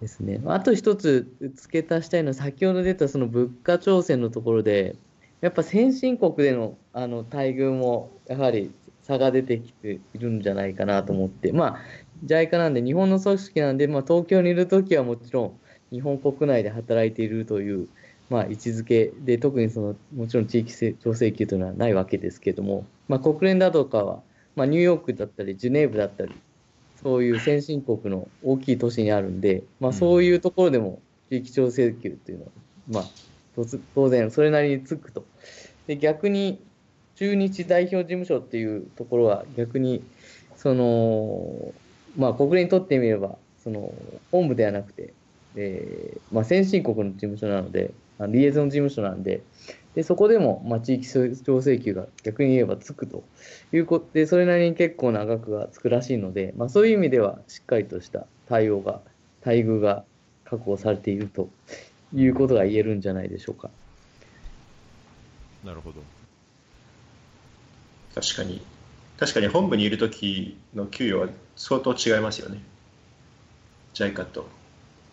ですね。あと一つ付け足したいのは、先ほど出たその物価調整のところで、やっぱ先進国でのあの待遇もやはり差が出てきているんじゃないかなと思って、まあ、JICA なんで、日本の組織なんで、まあ、東京にいるときはもちろん、日本国内で働いているという、まあ、位置づけで、特にその、もちろん地域調整級というのはないわけですけども、まあ、国連だとかは、まあ、ニューヨークだったり、ジュネーブだったり、そういう先進国の大きい都市にあるんで、まあ、そういうところでも地域調整級っていうのは、まあ、当然それなりにつくと。で逆に駐日代表事務所っていうところは逆にその、まあ、国連にとってみればその本部ではなくて、えーまあ、先進国の事務所なのであリエゾン事務所なんででそこでも、まあ、地域調整級が逆に言えばつくということでそれなりに結構な額がつくらしいので、まあ、そういう意味ではしっかりとした対応が待遇が確保されているということが言えるんじゃないでしょうか。なるほど確かに。確かに本部にいるときの給与は相当違いますよね。JICA と。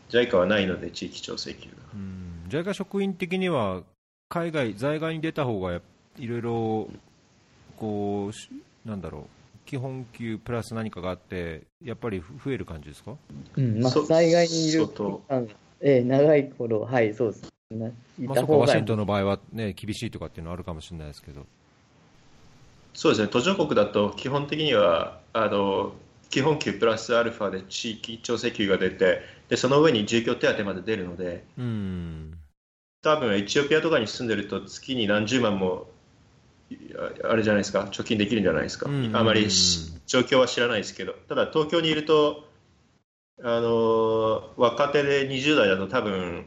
JICA はないので、地域調整給が。うん JICA 職員的には海外、在外に出た方がやいろいろこうしなんだろう基本給プラス何かがあってやっぱり増える感じですか？うん、まあ、そ災害にいる相当期間が、ええ長い頃、はい、そうです。ねいまあ、ワシントンの場合は、ね、厳しいとかっていうのはあるかもしれないですけど、そうですね、途上国だと基本的にはあの基本給プラスアルファで地域調整給が出てで、その上に住居手当まで出るので、うん、多分エチオピアとかに住んでると月に何十万もいああれじゃないですか、貯金できるんじゃないですか。うん。あまりし状況は知らないですけど、ただ東京にいると、あの若手で20代だと多分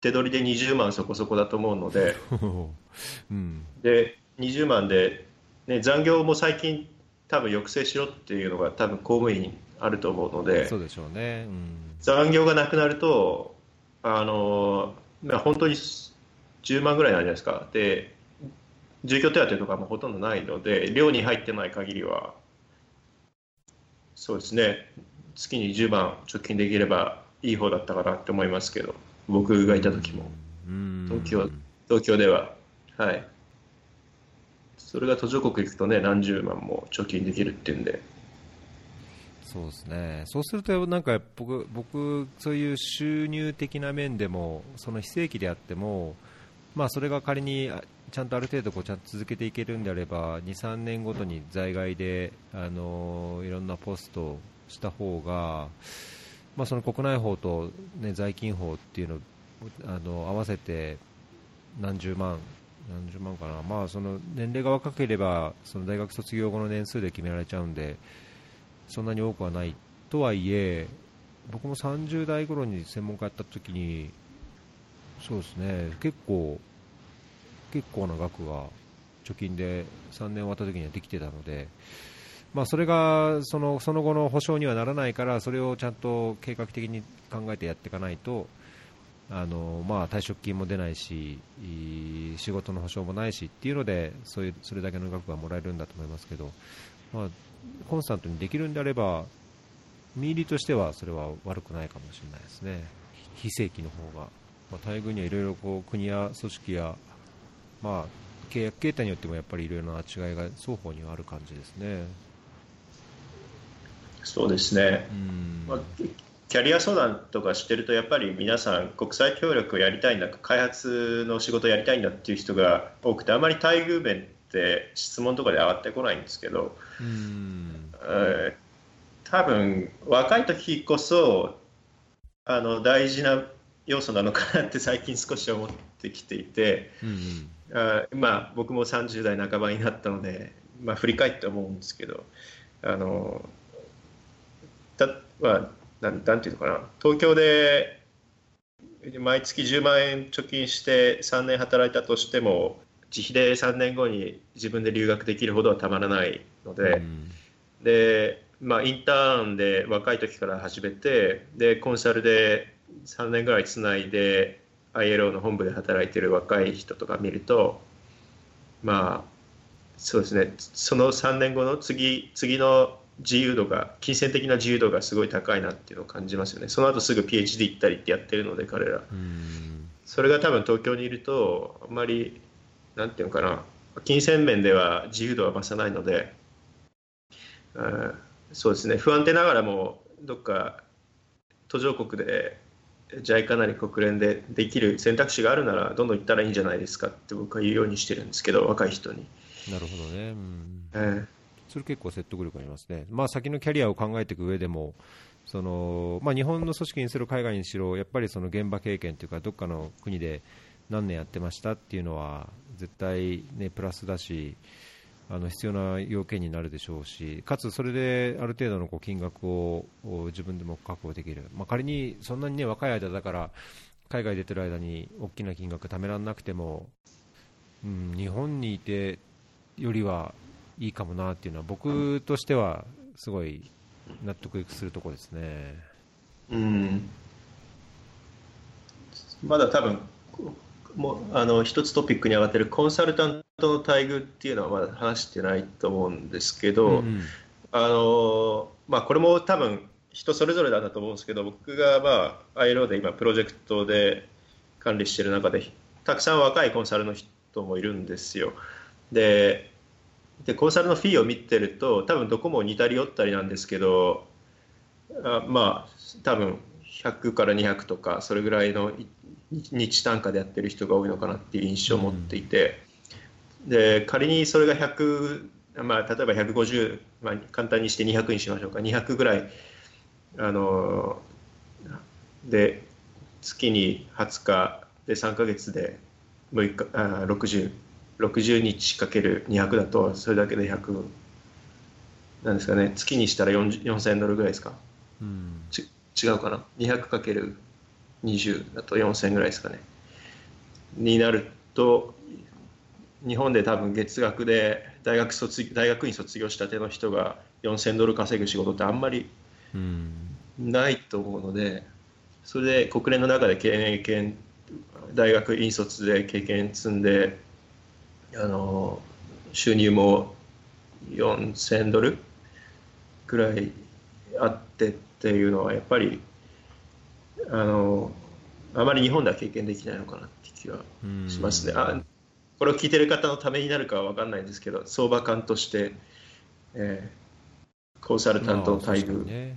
手取りで20万そこそこだと思うので、うん、で20万で、ね、残業も最近多分抑制しろっていうのが多分公務員にあると思うのでそうでしょうね、うん、残業がなくなるとあのまあ本当に10万ぐらいなんじゃないですか。で住居手当とかもほとんどないので寮に入ってない限りはそうですね。月に10万貯金できればいい方だったかなって思いますけど僕がいた時も。うん、東京東京では。はいそれが途上国行くとね何十万も貯金できるっていうんで。そうですね、そうすると、なんか僕、僕そういう収入的な面でも、その非正規であっても、まあ、それが仮にちゃんとある程度こうちゃんと続けていけるんであれば、2、3年ごとに在外で、あのいろんなポストをした方が、まあ、その国内法と、ね、在勤法っていうのをあの合わせて何十万、何十万かな、まあ、その年齢が若ければ、その大学卒業後の年数で決められちゃうんで。そんなに多くはないとはいえ、僕も30代頃に専門家やった時に、そうですね、結構、結構な額が貯金で3年終わった時にはできてたので、まあ、それがそのその後の保証にはならないから、それをちゃんと計画的に考えてやっていかないと、あのまあ、退職金も出ないし、仕事の保証もないしっていうのでそういうそれだけの額がもらえるんだと思いますけど、まあ、コンスタントにできるんであれば、見入りとしてはそれは悪くないかもしれないですね、非正規の方が。まあ、待遇にはいろいろこう国や組織や、まあ、契約形態によってもやっぱりいろいろな違いが双方にはある感じですね。そうですね、まあ、キャリア相談とかしてるとやっぱり皆さん国際協力をやりたいんだ開発の仕事をやりたいんだっていう人が多くてあまり待遇面って質問とかで上がってこないんですけど、えー、多分若い時こそあの大事な要素なのかなって最近少し思ってきていて、うんうん、あまあ、僕も30代半ばになったので、まあ、振り返って思うんですけどあのた、まあ、なんなんていうのかな。東京で毎月10万円貯金して3年働いたとしても自費で3年後に自分で留学できるほどはたまらないので、うん、でまあ、インターンで若い時から始めてでコンサルで3年ぐらいつないで ILO の本部で働いてる若い人とか見るとまあそうですね。その3年後の次次の自由度が金銭的な自由度がすごい高いなっていうのを感じますよね。その後すぐ PhD 行ったりってやってるので彼ら。それが多分東京にいるとあんまりなんていうのかな。金銭面では自由度は増さないので、うん、そうですね。不安定ながらもどっか途上国で JICA なり国連でできる選択肢があるならどんどん行ったらいいんじゃないですかって僕は言うようにしてるんですけど若い人に。なるほどね、うん。えー、それ結構説得力ありますね、まあ、先のキャリアを考えていく上でもその、まあ、日本の組織にしろ海外にしろやっぱりその現場経験というかどっかの国で何年やってましたっていうのは絶対、ね、プラスだしあの必要な要件になるでしょうし、かつそれである程度のこう金額を自分でも確保できる、まあ、仮にそんなに、ね、若い間だから海外出てる間に大きな金額貯められなくても、うん、日本にいてよりはいいかもなっていうのは僕としてはすごい納得するところですね。うんまだ多分もあの一つトピックに上がってるコンサルタントの待遇っていうのはまだ話してないと思うんですけど、うんうん、あのまあ、これも多分人それぞれなんだと思うんですけど僕が、まあ、ILO で今プロジェクトで管理している中でたくさん若いコンサルの人もいるんですよ。ででコンサルのフィーを見てると多分どこも似たり寄ったりなんですけどあまあ多分100から200とかそれぐらいの日単価でやってる人が多いのかなっていう印象を持っていて、で仮にそれが100、まあ、例えば150、まあ、簡単にして200にしましょうか。200ぐらいあので月に20日で3か月で6日あ60 60日かける200だとそれだけで100なんですかね。月にしたら4000ドルぐらいですか、うん、違うかな。200かける20だと4000ぐらいですかね。になると日本で多分月額で大学卒大学院卒業したての人が4000ドル稼ぐ仕事ってあんまりないと思うのでそれで国連の中で経験大学院卒で経験積んであの収入も4000ドルくらいあってっていうのはやっぱりあのあまり日本では経験できないのかなって気はしますね。あこれを聞いてる方のためになるかは分かんないですけど相場感として、えー、コンサルタント待遇、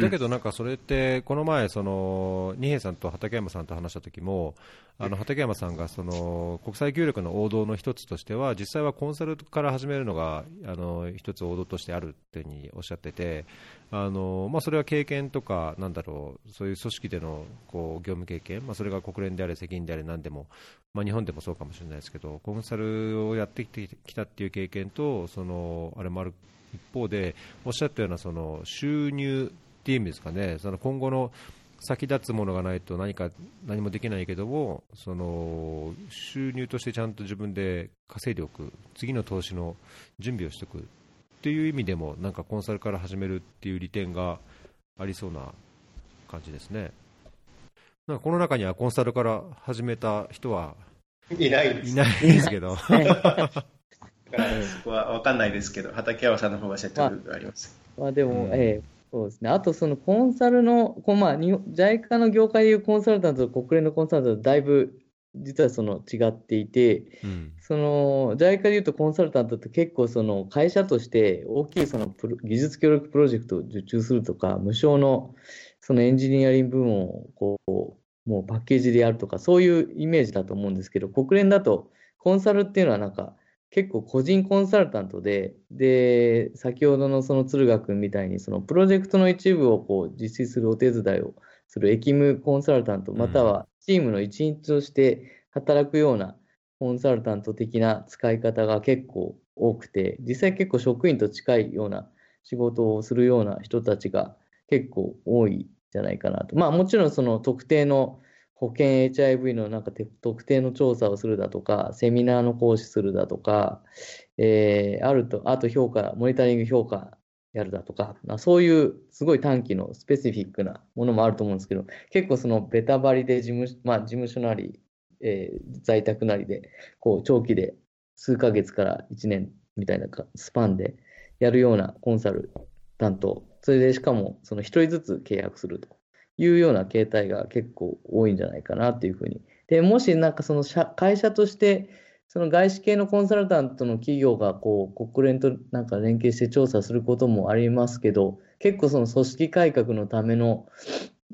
だけどなんかそれって、この前、その二瓶さんと畠山さんと話した時も、あの畠山さんがその国際協力の王道の一つとしては、実際はコンサルから始めるのがあの一つ王道としてあるっていうにおっしゃってて、あのまあ、それは経験とか、なんだろう、そういう組織でのこう業務経験、まあ、それが国連であれ、責任であれ、なんでも、まあ、日本でもそうかもしれないですけど、コンサルをやってきたっていう経験と、そのあれもある一方で、おっしゃったようなその収入っていう意味ですかね、その今後の先立つものがないと何か何もできないけども、その収入としてちゃんと自分で稼いでおく、次の投資の準備をしておくっていう意味でも、なんかコンサルから始めるっていう利点がありそうな感じですね。なんかこの中にはコンサルから始めた人はいないです。いないですけど、そ こは分かんないですけど、畠山さんの方が説得があります。まあでも、うん。ええそうですね。あと、そのコンサルの、こうまあ、JICA の業界でいうコンサルタントと国連のコンサルタントとだいぶ、実はその違っていて、うんその JICA でいうとコンサルタントって結構その会社として大きいその技術協力プロジェクトを受注するとか、無償のそのエンジニアリング部門をこう、もうパッケージでやるとか、そういうイメージだと思うんですけど、国連だとコンサルっていうのはなんか結構個人コンサルタントで、で、先ほどのその鶴賀君みたいにそのプロジェクトの一部をこう実施するお手伝いをするエキムコンサルタント、またはチームの一員として働くようなコンサルタント的な使い方が結構多くて、実際結構職員と近いような仕事をするような人たちが結構多いんじゃないかなと。まあもちろんその特定の保険 HIV のなんか特定の調査をするだとか、セミナーの講師するだとか、えーあると、あと評価、モニタリング評価やるだとか、まあそういうすごい短期のスペシフィックなものもあると思うんですけど、結構そのベタバリで事務,、まあ、事務所なり、えー在宅なりで、こう長期で数ヶ月から1年みたいなスパンでやるようなコンサルタント、それでしかもその1人ずつ契約すると。いうような形態が結構多いんじゃないかなっていうふうに。で、もしなんかその社会社として、その外資系のコンサルタントの企業がこう国連となんか連携して調査することもありますけど、結構その組織改革のための、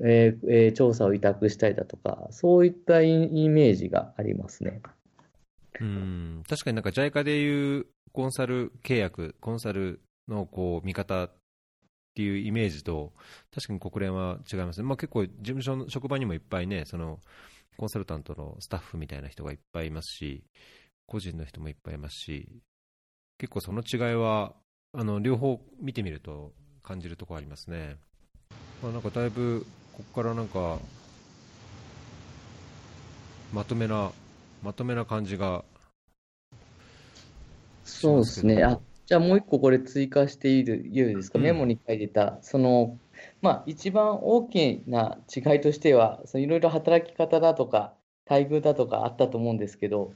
えーえー調査を委託したりだとか、そういったイイメージがありますね。うん確かになんか JICA でいうコンサル契約、コンサルのこう見方っていうイメージと、確かに国連は違いますね、まあ、結構、事務所の職場にもいっぱいね、そのコンサルタントのスタッフみたいな人がいっぱいいますし、個人の人もいっぱいいますし、結構その違いは、あの両方見てみると感じるところありますね。まあ、なんかだいぶ、ここからなんか、まとめな、まとめな感じがそうですね。あ、じゃあもう一個これ追加していいでいいですか？うんメモに書いてた、その、まあ一番大きな違いとしては、そのいろいろ働き方だとか、待遇だとかあったと思うんですけど、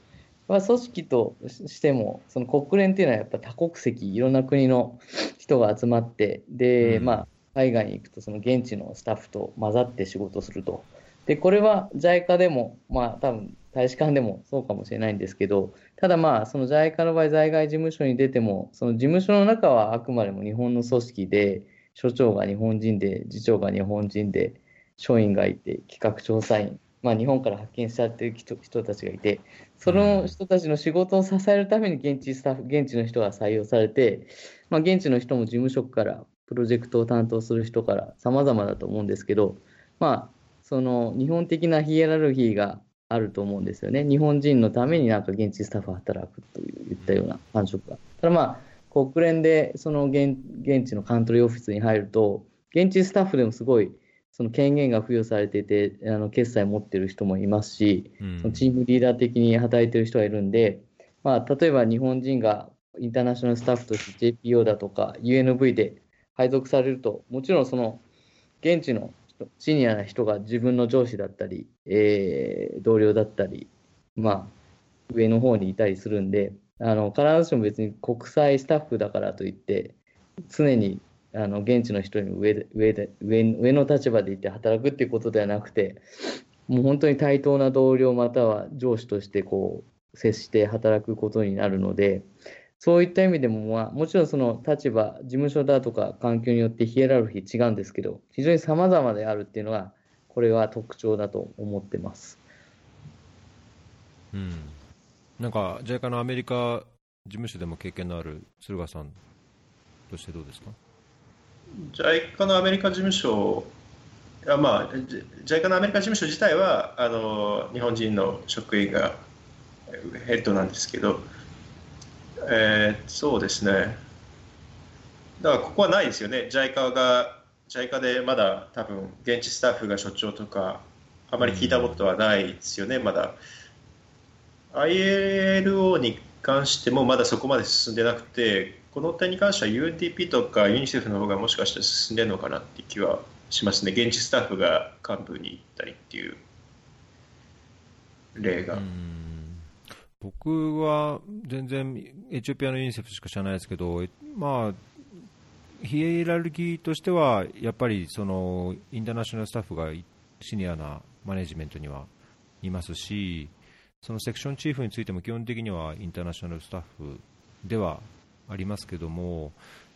まあ、組織としても、その国連っていうのはやっぱ多国籍、いろんな国の人が集まって、で、うんまあ、海外に行くとその現地のスタッフと混ざって仕事すると。で、これは JICA でも、まあ多分大使館でもそうかもしれないんですけど、ただまあ、その JICA の場合、在外事務所に出ても、その事務所の中はあくまでも日本の組織で、所長が日本人で、次長が日本人で、署員がいて、企画調査員、まあ日本から派遣されてる人人たちがいて、その人たちの仕事を支えるために現地スタッフ、現地の人が採用されて、まあ現地の人も事務職から、プロジェクトを担当する人から様々だと思うんですけど、まあ、その日本的なヒエラルギーがあると思うんですよね。日本人のためになんか現地スタッフが働くといったような感触が。ただまあ、国連でその現現地のカントリーオフィスに入ると、現地スタッフでもすごいその権限が付与されていて、あの決済を持っている人もいますし、うんそのチームリーダー的に働いている人がいるんで、まあ、例えば日本人がインターナショナルスタッフとして JPO だとか UNV で配属されると、もちろんその現地の人シニアな人が自分の上司だったり、えー同僚だったり、まあ、上の方にいたりするんで、あの必ずしも別に国際スタッフだからといって、常にあの現地の人に上で上で上上の立場でいて働くっていうことではなくて、もう本当に対等な同僚または上司としてこう接して働くことになるので、そういった意味でも、まあ、もちろんその立場、事務所だとか環境によってヒエラルキー違うんですけど、非常に様々であるっていうのが、これは特徴だと思ってます。うん、なんか JICA のアメリカ事務所でも経験のある鶴賀さんとしてどうですか？JICA のアメリカ事務所あまあ、ジ JICA のアメリカ事務所自体はあの日本人の職員がヘッドなんですけど、えーそうですね、だからここはないですよね、JICA が JICA でまだ多分現地スタッフが所長とか、あまり聞いたことはないですよね、まだ。ILO に関してもまだそこまで進んでなくて、この点に関しては UNDP とかユニセフの方がもしかして進んでるのかなって気はしますね、現地スタッフが幹部に行ったりっていう例が。僕は全然エチオピアのユニセフしか知らないですけど、まあ、ヒエラルキーとしてはやっぱりそのインターナショナルスタッフがシニアなマネジメントにはいますしそのセクションチーフについても基本的にはインターナショナルスタッフではありますけども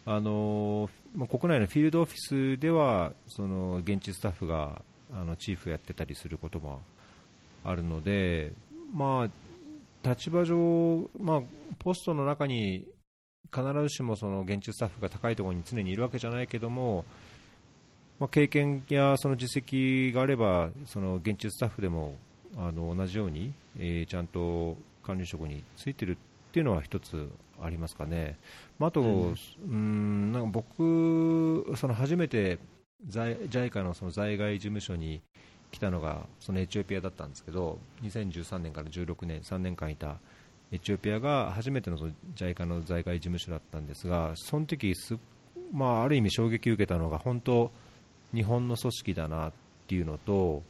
あのま国内のフィールドオフィスではその現地スタッフがあのチーフやってたりすることもあるので、まあ、立場上、まあ、ポストの中に必ずしもその現地スタッフが高いところに常にいるわけじゃないけども、まあ、経験やその実績があればその現地スタッフでもあの同じように、えー、ちゃんと管理職についてるっていうのは一つありますかね。まあ、あと、うん、うんなんか僕、その初めて JICA のその在外事務所に来たのがそのエチオピアだったんですけど2013年から16年3年間いたエチオピアが初めての JICA の在外事務所だったんですがその時す、まあ、ある意味衝撃を受けたのが本当日本の組織だなっていうのと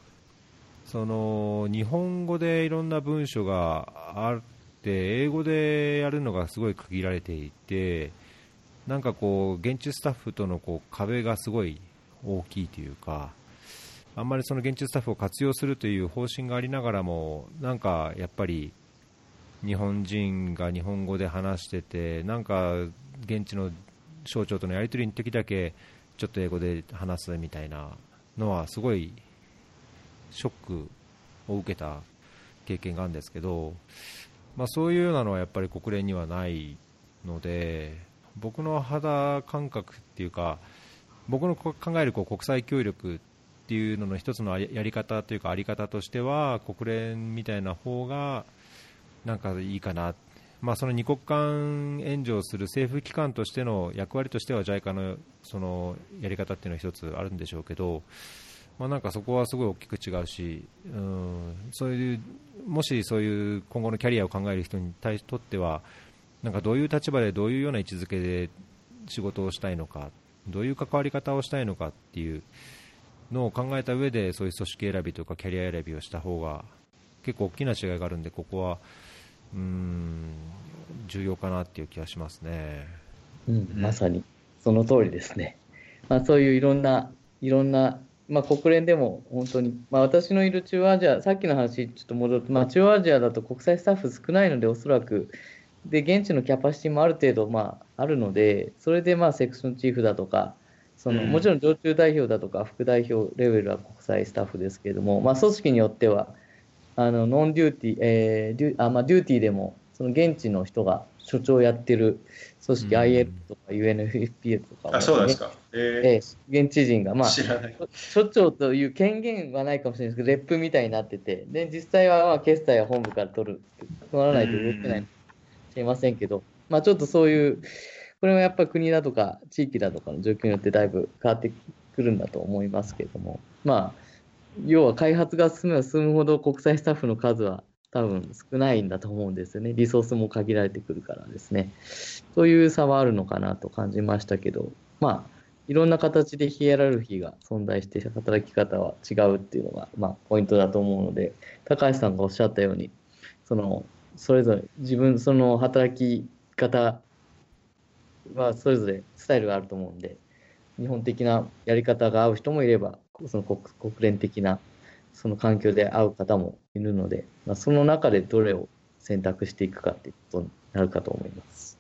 その日本語でいろんな文書があって英語でやるのがすごい区切られていてなんかこう現地スタッフとのこう壁がすごい大きいというかあんまりその現地スタッフを活用するという方針がありながらもなんかやっぱり日本人が日本語で話しててなんか現地の省庁とのやり取りの時だけちょっと英語で話すみたいなのはすごいショックを受けた経験があるんですけど、まあ、そういうようなのはやっぱり国連にはないので僕の肌感覚っていうか僕の考えるこう国際協力っていうのの一つのやり方というかあり方としては国連みたいな方がなんかいいかな、まあ、その二国間援助をする政府機関としての役割としては JICA のそのやり方っていうのは一つあるんでしょうけど、まあ、なんかそこはすごい大きく違うし、うん、そういうもしそういう今後のキャリアを考える人にとってはなんかどういう立場でどういうような位置づけで仕事をしたいのかどういう関わり方をしたいのかっていうのを考えた上でそういう組織選びとかキャリア選びをした方が結構大きな違いがあるんでここはうん重要かなっていう気がしますね。うん、まさにその通りですね。まあ、そういういろんないろんな、まあ、国連でも本当に、まあ、私のいる中央アジア、さっきの話ちょっと戻って、まあ、中央アジアだと国際スタッフ少ないので、おそらく、で現地のキャパシティもある程度、まあ、あるので、それでまあ section chief だとか、そのもちろん常駐代表だとか副代表レベルは国際スタッフですけれども、まあ、組織によってはあの non duty、えーデュあまあ、 duty でもその現地の人が所長をやってる組織、 ILO とか UNFPA とか、ね、あそうなんですか、えー、現地人が、まあ、所長という権限はないかもしれないですけど、 rep みたいになってて、で実際はまあ決済は本部から取る、取らないと動けないかもしれませんけど、まあ、ちょっとそういう、これはやっぱり国だとか地域だとかの状況によってだいぶ変わってくるんだと思いますけれども、まあ、要は開発が進めば進むほど国際スタッフの数は多分少ないんだと思うんですよね。リソースも限られてくるからですね。そういう差はあるのかなと感じましたけど、まあ、いろんな形でヒエラルギーが存在して働き方は違うっていうのが、まあ、ポイントだと思うので、高橋さんがおっしゃったように、その、それぞれ自分、その働き方はそれぞれスタイルがあると思うんで、日本的なやり方が合う人もいれば、その国国連的なその環境で会う方もいるので、まあ、その中でどれを選択していくかっていうことになるかと思います。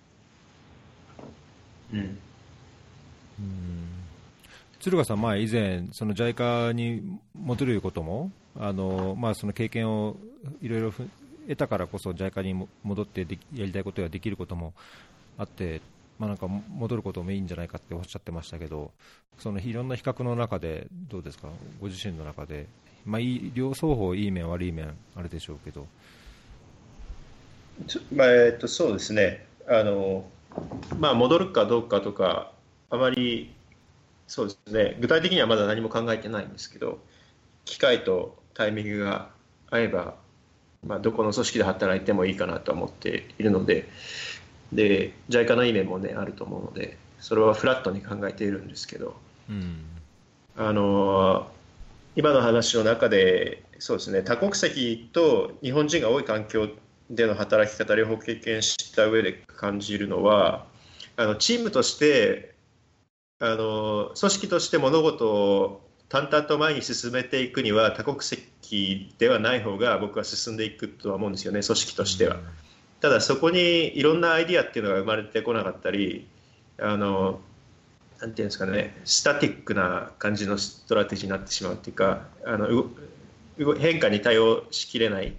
うん。うん鶴賀さん、まあ、以前、その JICA に戻ることも、あのまあ、その経験をいろいろ得たからこそ JICA に戻ってやりたいことができることもあって、まあ、なんか戻ることもいいんじゃないかっておっしゃってましたけど、そのいろんな比較の中で、どうですか、ご自身の中で、まあ、いい両双方、いい面、悪い面あるでしょうけど。まあえっと、そうですね。あの、まあ、戻るかどうかとか、あまりそうですね。具体的にはまだ何も考えてないんですけど、機会とタイミングが合えば、まあ、どこの組織で働いてもいいかなと思っているので、で JICA のいい面もねあると思うのでそれはフラットに考えているんですけど、うん、あの今の話の中でそうですね多国籍と日本人が多い環境での働き方両方経験した上で感じるのはあのチームとしてあの組織として物事を淡々と前に進めていくには多国籍ではない方が僕は進んでいくとは思うんですよね組織としては。ただそこにいろんなアイディアっていうのが生まれてこなかったりあのなんていうんですかねスタティックな感じのストラテジーになってしまうっていうかあの変化に対応しきれない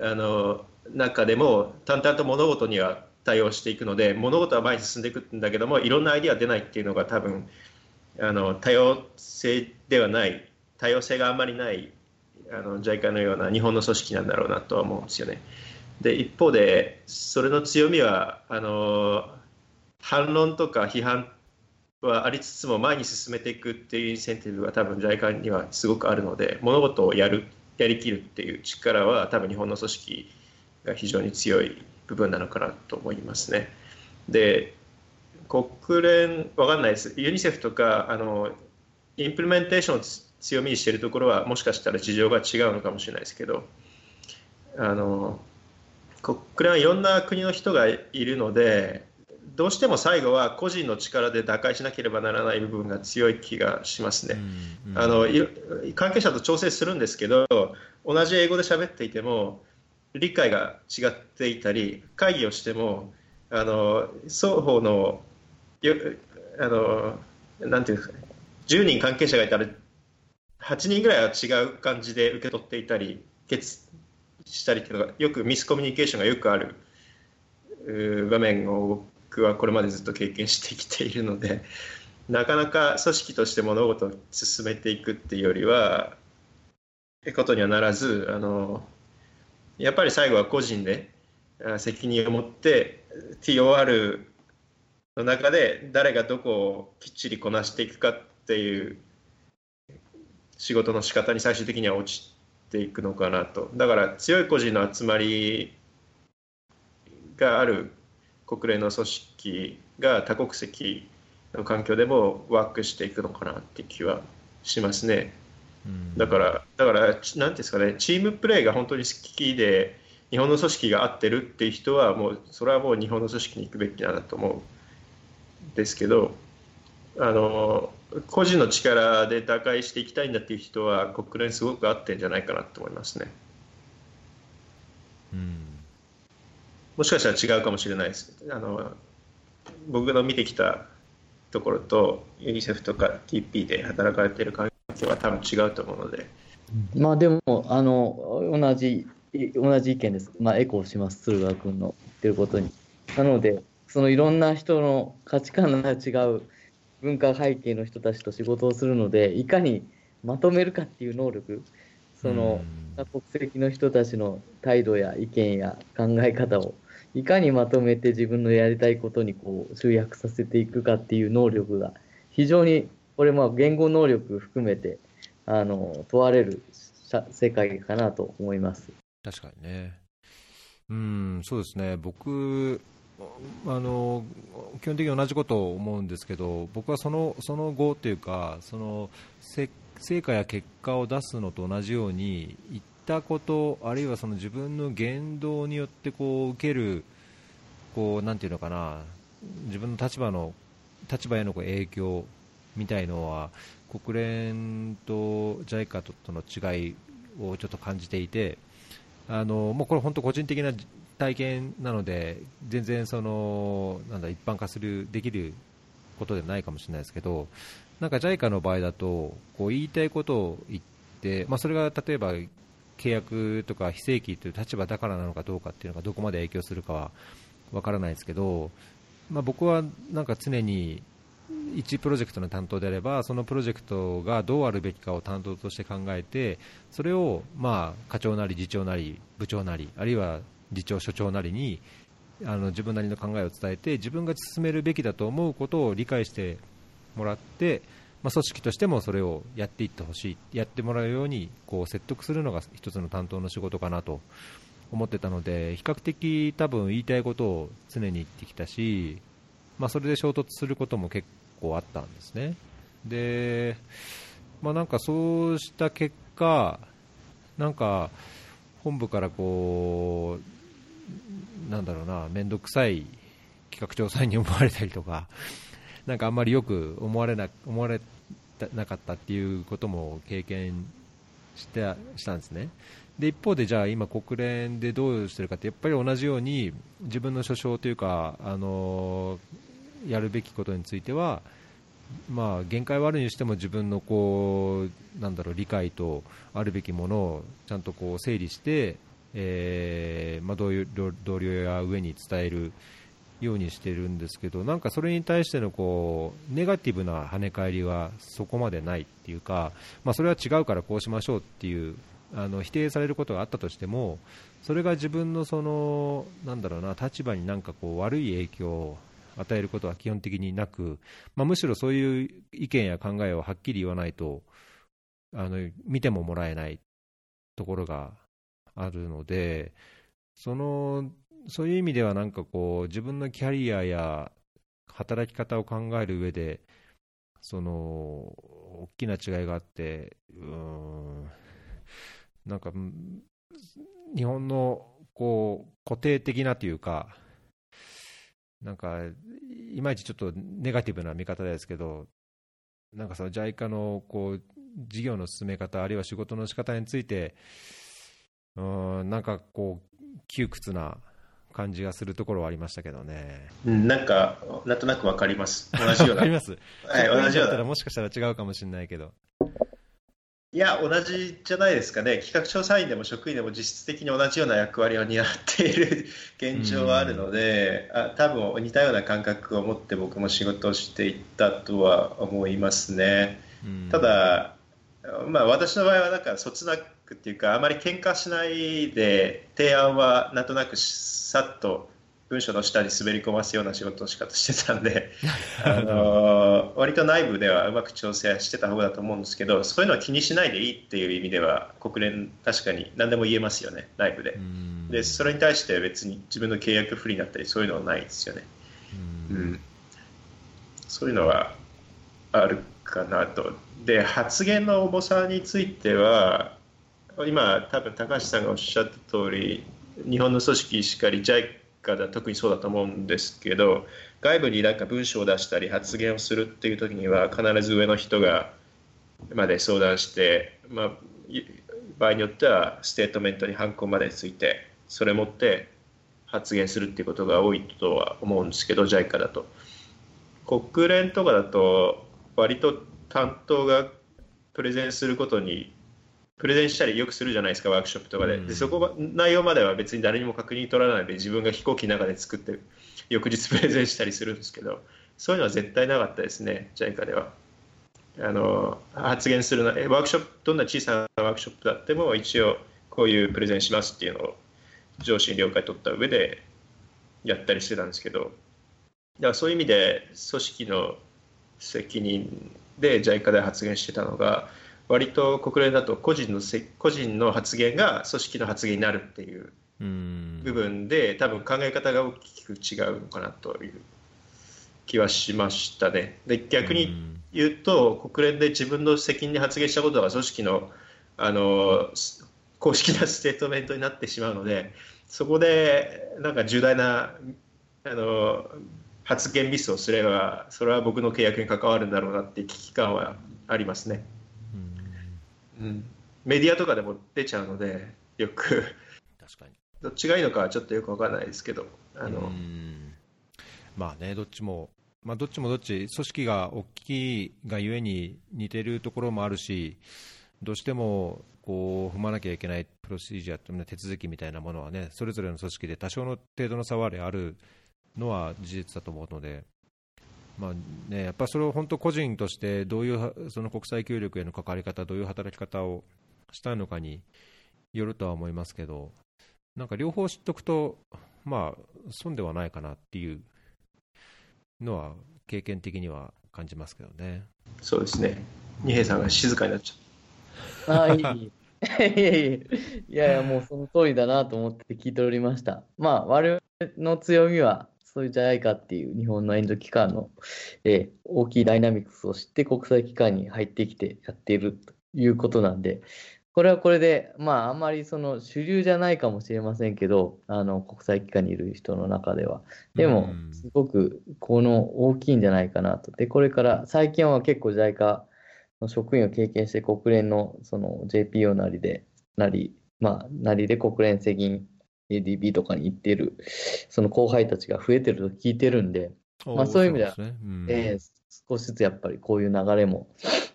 あの中でも淡々と物事には対応していくので物事は前に進んでいくんだけどもいろんなアイディア出ないっていうのが多分あの多様性ではない多様性があんまりないあの JICA のような日本の組織なんだろうなとは思うんですよね。で一方でそれの強みはあの反論とか批判はありつつも前に進めていくっていうインセンティブが多分 JICA にはすごくあるので物事をやるやりきるっていう力は多分日本の組織が非常に強い部分なのかなと思いますね。で国連わかんないですユニセフとかあのインプリメンテーションを強みにしているところはもしかしたら事情が違うのかもしれないですけどあの国連はいろんな国の人がいるのでどうしても最後は個人の力で打開しなければならない部分が強い気がしますね。うんうん、あの関係者と調整するんですけど同じ英語で喋っていても理解が違っていたり会議をしてもあの双方のよあのなんていうんですかね10人関係者がいたら8人ぐらいは違う感じで受け取っていたり決したりっていうのがよくミスコミュニケーションがよくある場面を僕はこれまでずっと経験してきているので なかなか組織として物事を進めていくっていうよりはことにはならずあのやっぱり最後は個人で責任を持って TOR の中で誰がどこをきっちりこなしていくかっていう仕事の仕方に最終的には落ちていくのかなと。だから強い個人の集まりがある国連の組織が多国籍の環境でもワークしていくのかなって気はしますね。だから、だから、なんていうんですかね、チームプレーが本当に好きで、日本の組織が合ってるっていう人は、もう、それはもう日本の組織に行くべきだと思うんですけど、あの、個人の力で打開していきたいんだっていう人は、国連すごく合ってるんじゃないかなと思いますね。うん、もしかしたら違うかもしれないです。あの僕の見てきたところと、ユニセフとか TP で働かれている環境は多分違うと思うので。まあでも、あの同じ同じ意見です。まあ、エコーします、鶴川君の言ってることに。なので、そのいろんな人の価値観が違う文化背景の人たちと仕事をするので、いかにまとめるかっていう能力、その多国籍の人たちの態度や意見や考え方をいかにまとめて自分のやりたいことにこう集約させていくかっていう能力が非常にこれまあ言語能力含めてあの問われる世界かなと思います。確かにね。うん、そうですね。僕、あの基本的に同じことを思うんですけど、僕はそのその後というか、その成果や結果を出すのと同じように、言ったこと、あるいはその自分の言動によってこう受ける、こうなんていうのかな、自分の立場の立場への影響みたいのは、国連と JICA との違いをちょっと感じていて、あのもうこれ本当個人的な体験なので全然そのなんだ一般化するできることではないかもしれないですけどなんか JICA の場合だとこう言いたいことを言って、まあ、それが例えば契約とか非正規という立場だからなのかどうかっていうのがどこまで影響するかはわからないですけど、まあ、僕はなんか常に1プロジェクトの担当であればそのプロジェクトがどうあるべきかを担当として考えてそれをまあ課長なり次長なり部長なりあるいは次長所長なりにあの自分なりの考えを伝えて自分が進めるべきだと思うことを理解してもらって、まあ、組織としてもそれをやっていってほしいやってもらうようにこう説得するのが一つの担当の仕事かなと思ってたので比較的多分言いたいことを常に言ってきたし、まあ、それで衝突することも結構あったんですね。で、まあ、なんかそうした結果、なんか本部からこう、なんだろうな、面倒くさい企画調査員に思われたりとか、なんかあんまりよく思われな思われなかったっていうことも経験してしたんですね。で一方で、じゃあ今、国連でどうしてるかって、やっぱり同じように自分の所掌というか、あのやるべきことについては、まあ、限界はあるにしても自分のこうなんだろう理解とあるべきものをちゃんとこう整理して、えーまあ、同同僚や上に伝えるようにしてるんですけどなんかそれに対してのこうネガティブな跳ね返りはそこまでないっていうか、まあ、それは違うからこうしましょうっていうあの否定されることがあったとしてもそれが自分のそのなんだろうな立場になんかこう悪い影響を与えることは基本的になく、まあ、むしろそういう意見や考えをはっきり言わないとあの見てももらえないところがあるのでそのそういう意味ではなんかこう自分のキャリアや働き方を考える上でその大きな違いがあってうんなんか日本のこう固定的なというかなんか、いまいちちょっとネガティブな見方ですけど、なんかその JICA のこう事業の進め方、あるいは仕事の仕方について、うん、なんかこう、窮屈な感じがするところはありましたけどね。うん、なんか、なんとなくわかります。同じような。わかります。はい、同じような。もしかしたら違うかもしれないけど。いや、同じじゃないですかね、企画調査員でも職員でも実質的に同じような役割を担っている 現状はあるので、あ多分似たような感覚を持って僕も仕事をしていったとは思いますね。ただ、まあ、私の場合はなんかそつなくっていうか、あまり喧嘩しないで、提案はなんとなくさっと文章の下に滑り込ますような仕事の仕方してたんで、あの割と内部ではうまく調整してた方だと思うんですけど、そういうのは気にしないでいいっていう意味では、国連、確かに何でも言えますよね、内部で。で、それに対して別に自分の契約不利になったり、そういうのはないですよね。うん、そういうのはあるかなと。で、発言の重さについては、今、多分高橋さんがおっしゃった通り、日本の組織しかり、JICA 家では特にそうだと思うんですけど外部になんか文章を出したり発言をするっていう時には必ず上の人がまで相談して、まあ、場合によってはステートメントにハンコまでついてそれ持って発言するっていうことが多いとは思うんですけど JICA だと。国連とかだと割と担当がプレゼンすることにプレゼンしたりよくするじゃないですか、ワークショップとかで。でそこ内容までは別に誰にも確認取らないで、自分が飛行機の中で作って、翌日プレゼンしたりするんですけど、そういうのは絶対なかったですね、JICA では。あの発言するの、ワークショップ、どんな小さなワークショップだっても、一応こういうプレゼンしますっていうのを上司に了解取った上でやったりしてたんですけど、だからそういう意味で組織の責任で JICA で発言してたのが、割と国連だと個人のせ個人の発言が組織の発言になるっていう部分で多分考え方が大きく違うのかなという気はしましたね。で逆に言うと国連で自分の責任で発言したことが組織のあの公式なステートメントになってしまうのでそこでなんか重大なあの発言ミスをすればそれは僕の契約に関わるんだろうなって危機感はありますね。うん、メディアとかでも出ちゃうのでよく。確かに。どっちがいいのかはちょっとよく分からないですけどあの。まあねどっちもまあ、どっちもどっち、組織が大きいがゆえに似てるところもあるし、どうしてもこう踏まなきゃいけないプロシージャー、手続きみたいなものはね、それぞれの組織で多少の程度の差はあるのは事実だと思うので、まあね、やっぱそれを本当個人としてどういうその国際協力への関わり方、どういう働き方をしたいのかによるとは思いますけど、なんか両方知っておくと、まあ、損ではないかなっていうのは、経験的には感じますけどね。そうですね。二平さんが静かになっちゃう。あいい。いやいやいやいや、もうその通りだなと思って聞いておりました。まあ、我々の強みは、そういうじゃないかっていう日本の援助機関の、えー、大きいダイナミクスを知って国際機関に入ってきてやっているということなんで、これはこれで、まあ、あんまりその主流じゃないかもしれませんけど、あの国際機関にいる人の中では。でもう、んすごくこの大きいんじゃないかなと。で、これから、最近は結構 JICA の職員を経験して、国連のその JPO なりで、なり、まあ、なりで国連赤銀 ADB とかに行っている、その後輩たちが増えてると聞いてるんで、まあそういう意味ではですねうんえー少しずつやっぱりこういう流れも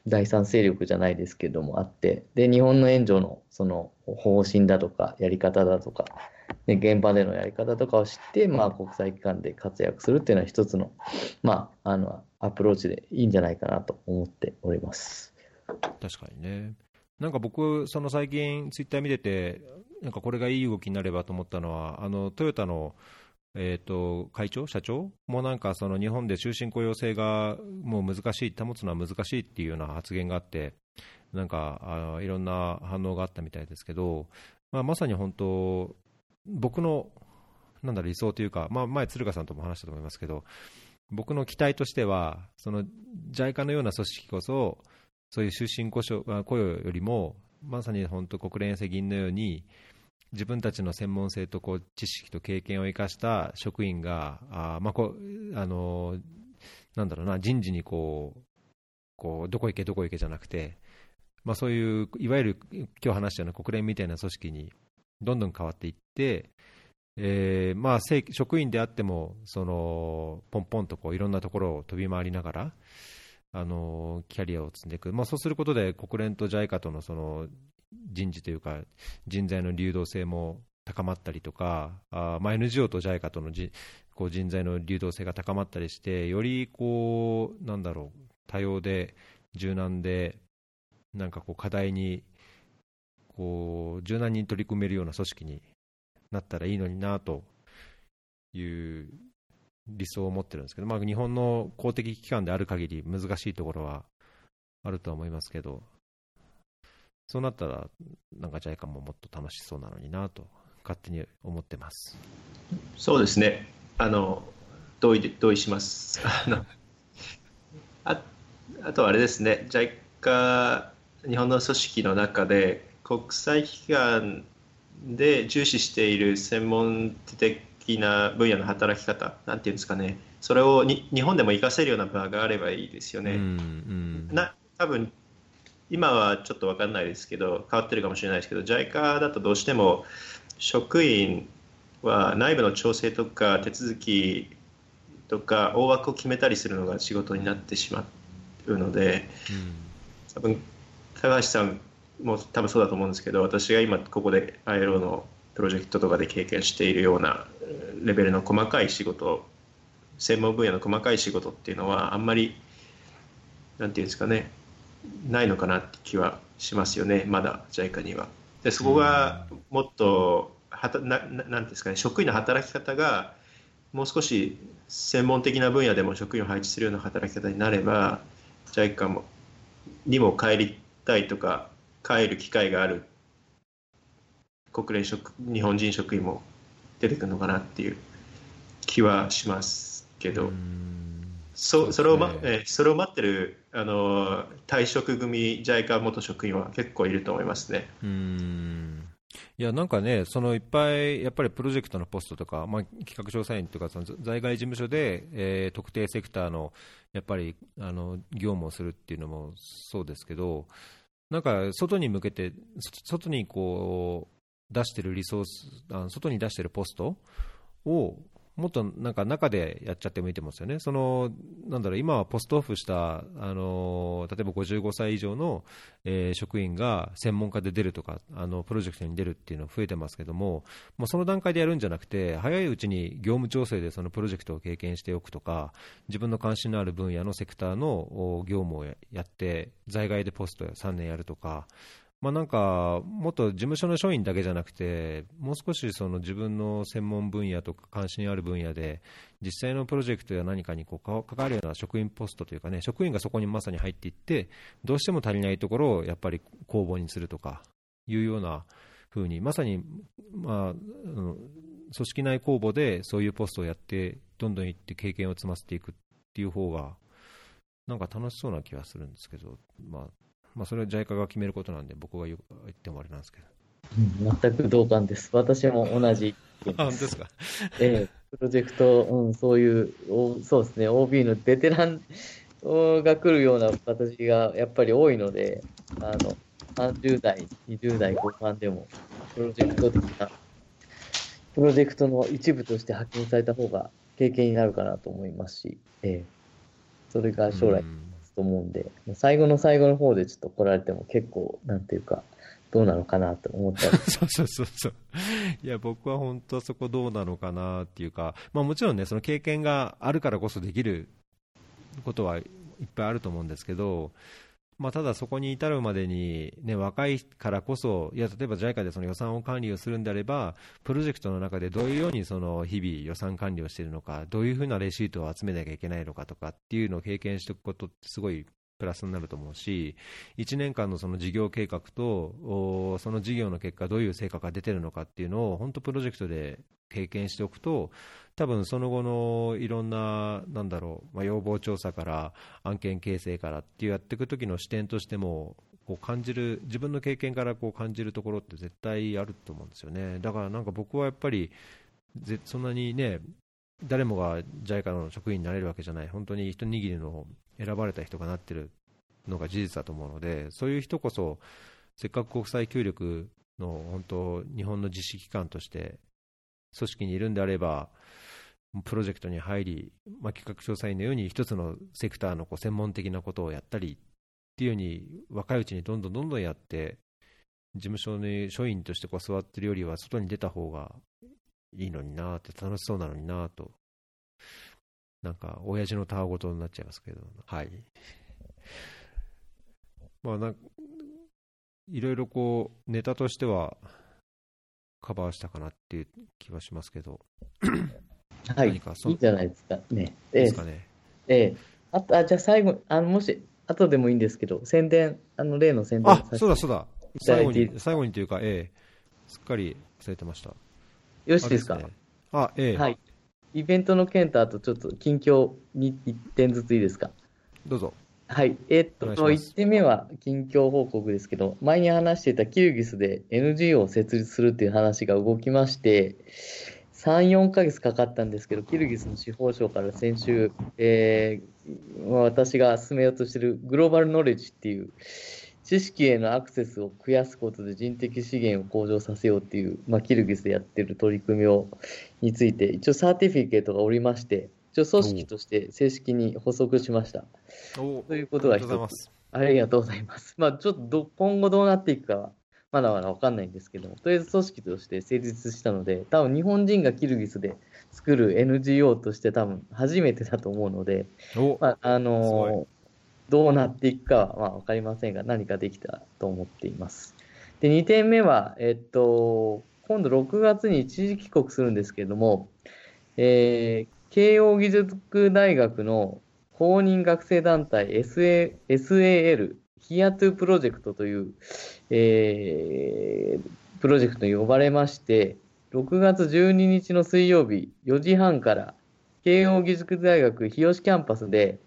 第三勢力じゃないですけどもあって、で、日本の援助のその方針だとか、やり方だとか、で現場でのやり方とかを知って、まあ、国際機関で活躍するっていうのは一つの、まあ、あの、アプローチでいいんじゃないかなと思っております。確かにね。なんか僕、その最近、ツイッター見てて、なんかこれがいい動きになればと思ったのは、あのトヨタの、えー、と会長、社長もなんかその日本で終身雇用制がもう難しい、保つのは難しいっていうような発言があって、なんかあいろんな反応があったみたいですけど、まあ、まさに本当、僕のなんだ理想というか、まあ、前、鶴ヶさんとも話したと思いますけど、僕の期待としては、その JICA のような組織こそ、そういう終身雇用よりも、まさに本当、国連赤銀のように、自分たちの専門性とこう知識と経験を生かした職員が、あまあこあのなんだろうな、人事にこう、こうどこ行け、どこ行けじゃなくて、まあ、そういういわゆる今日話したような国連みたいな組織にどんどん変わっていって、えーまあ、職員であってもそのポンポンとこういろんなところを飛び回りながら、あのキャリアを積んでいく、まあ、そうすることで国連と JICA とのその人事というか人材の流動性も高まったりとか、あまあ、NGO と JICA とのじこう人材の流動性が高まったりして、よりこうなんだろう多様で柔軟で、なんかこう課題にこう柔軟に取り組めるような組織になったらいいのになという理想を持ってるんですけど、まあ、日本の公的機関である限り難しいところはあるとは思いますけど、そうなったら、なんか JICA ももっと楽しそうなのになと、勝手に思ってます。そうですね。あの同意で同意します。あのああとはあれですね。JICA 日本の組織の中で国際機関で重視している専門的な分野の働き方なんていうんですかね。それをに日本でも活かせるような場があればいいですよね。うんうんな多分今はちょっと分かんないですけど変わってるかもしれないですけど JICA だとどうしても職員は内部の調整とか手続きとか大枠を決めたりするのが仕事になってしまうので多分高橋さんも多分そうだと思うんですけど私が今ここで ILO のプロジェクトとかで経験しているようなレベルの細かい仕事専門分野の細かい仕事っていうのはあんまりなんていうんですかねないのかなって気はしますよねまだ JICA には。でそこがもっとはたなななんていうんですかね職員の働き方がもう少し専門的な分野でも職員を配置するような働き方になれば JICA もにも帰りたいとか帰る機会がある国連職日本人職員も出てくるのかなっていう気はしますけど、うん。そそれを、えーそれを待ってるあの退職組 JICA 元職員は結構いると思いますね。うん。いやなんかね、そのいっぱいやっぱりプロジェクトのポストとか、まあ、企画調査員とかその在外事務所で、えー特定セクターのやっぱりあの業務をするっていうのもそうですけど、なんか外に向けて、そ外にこう出してるリソース、あの外に出してるポストをもっとなんか中でやっちゃってもいいと思うんですよね。そのなんだろう今はポストオフしたあの例えば55歳以上の、えー職員が専門家で出るとかあのプロジェクトに出るっていうのは増えてますけども、もうその段階でやるんじゃなくて早いうちに業務調整でそのプロジェクトを経験しておくとか自分の関心のある分野のセクターの業務をややって在外でポスト3年やるとか。まあ、なんかもっと事務所の署員だけじゃなくて、もう少しその自分の専門分野とか関心ある分野で、実際のプロジェクトや何かにこう関わるような職員ポストというかね、職員がそこにまさに入っていって、どうしても足りないところをやっぱり公募にするとかいうような風に、まさに、まあ、組織内公募でそういうポストをやって、どんどん行って経験を積ませていくっていう方が、なんか楽しそうな気がするんですけど、まあ、まあ、それは JICA が決めることなんで、僕が言ってもあれなんですけど。うん全く同感です。私も同じ あ、本当ですか？ええ、プロジェクト、うん、そういう、おそうですね、OB のベテランお が来るような形がやっぱり多いので、あの、30代、20代後半でも、プロジェクト的な、プロジェクトの一部として派遣された方が経験になるかなと思いますし、ええ、それが将来うんと思うんで、最後の最後の方でちょっと来られても結構、なんていうか、どうなのかなと思ったり そうそうそうそう。いや、僕は本当そこどうなのかなっていうか、まあもちろんね、その経験があるからこそできることはいっぱいあると思うんですけど、まあただそこに至るまでに、ね、若いからこそ、いや、例えば JICA でその予算を管理をするんであれば、プロジェクトの中でどういうようにその日々予算管理をしているのか、どういうふうなレシートを集めなきゃいけないのかとかっていうのを経験しておくことってすごいプラスになると思うし、1年間のその事業計画と、その事業の結果、どういう成果が出てるのかっていうのを、本当、プロジェクトで経験しておくと、多分その後のいろんな、なんだろう、まあ、要望調査から案件形成からっていうやっていく時の視点としても、こう感じる自分の経験からこう感じるところって絶対あると思うんですよね。だからなんか僕はやっぱりそんなにね誰もが JICA の職員になれるわけじゃない、本当に一握りの選ばれた人がなってるのが事実だと思うので、そういう人こそ、せっかく国際協力の本当、日本の実施機関として組織にいるんであれば、プロジェクトに入り、まあ、企画調査員のように一つのセクターのこう専門的なことをやったりっていうように、若いうちにどんどんどんどんやって、事務所に署員としてこう座ってるよりは、外に出た方がいいのになって、楽しそうなのになと、なんか、親父のたわごとになっちゃいますけど、はい。まあなんいろいろこう、ネタとしては、カバーしたかなっていう気はしますけど、はい。いいんじゃないですか。ね。ええですかね。ええあと、あ、じゃあ最後、あの、もし、後でもいいんですけど、宣伝、あの、例の宣伝あそうだそうだ、最後に、最後にというか、ええ、すっかり忘れてました。よしですか？あええ、はい。イベントの件と、あとちょっと近況に1点ずついいですか？どうぞ。はい。えっと、お願いします1点目は近況報告ですけど、前に話していたキルギスで NGO を設立するっていう話が動きまして、3、4ヶ月かかったんですけど、キルギスの司法省から先週、えー私が進めようとしているグローバルノレッジっていう、知識へのアクセスを増やすことで人的資源を向上させようっていう、まあ、キルギスでやってる取り組みをについて、一応サーティフィケートがおりまして、一応組織として正式に補足しました。おということがありがとうございます。ありがとうございます。まあ、ちょっとど今後どうなっていくかは、まだまだわかんないんですけども、とりあえず組織として成立したので、多分日本人がキルギスで作る NGO として多分初めてだと思うので、おまあ、あのーどうなっていくかはまあわかりませんが、何かできたと思っています。で、2点目は、えっと、今度6月に一時帰国するんですけれども、えー慶応義塾大学の公認学生団体 SA SAL、ヒアトゥプロジェクトという、えープロジェクトに呼ばれまして、6月12日の水曜日4時半から、慶応義塾大学日吉キャンパスで、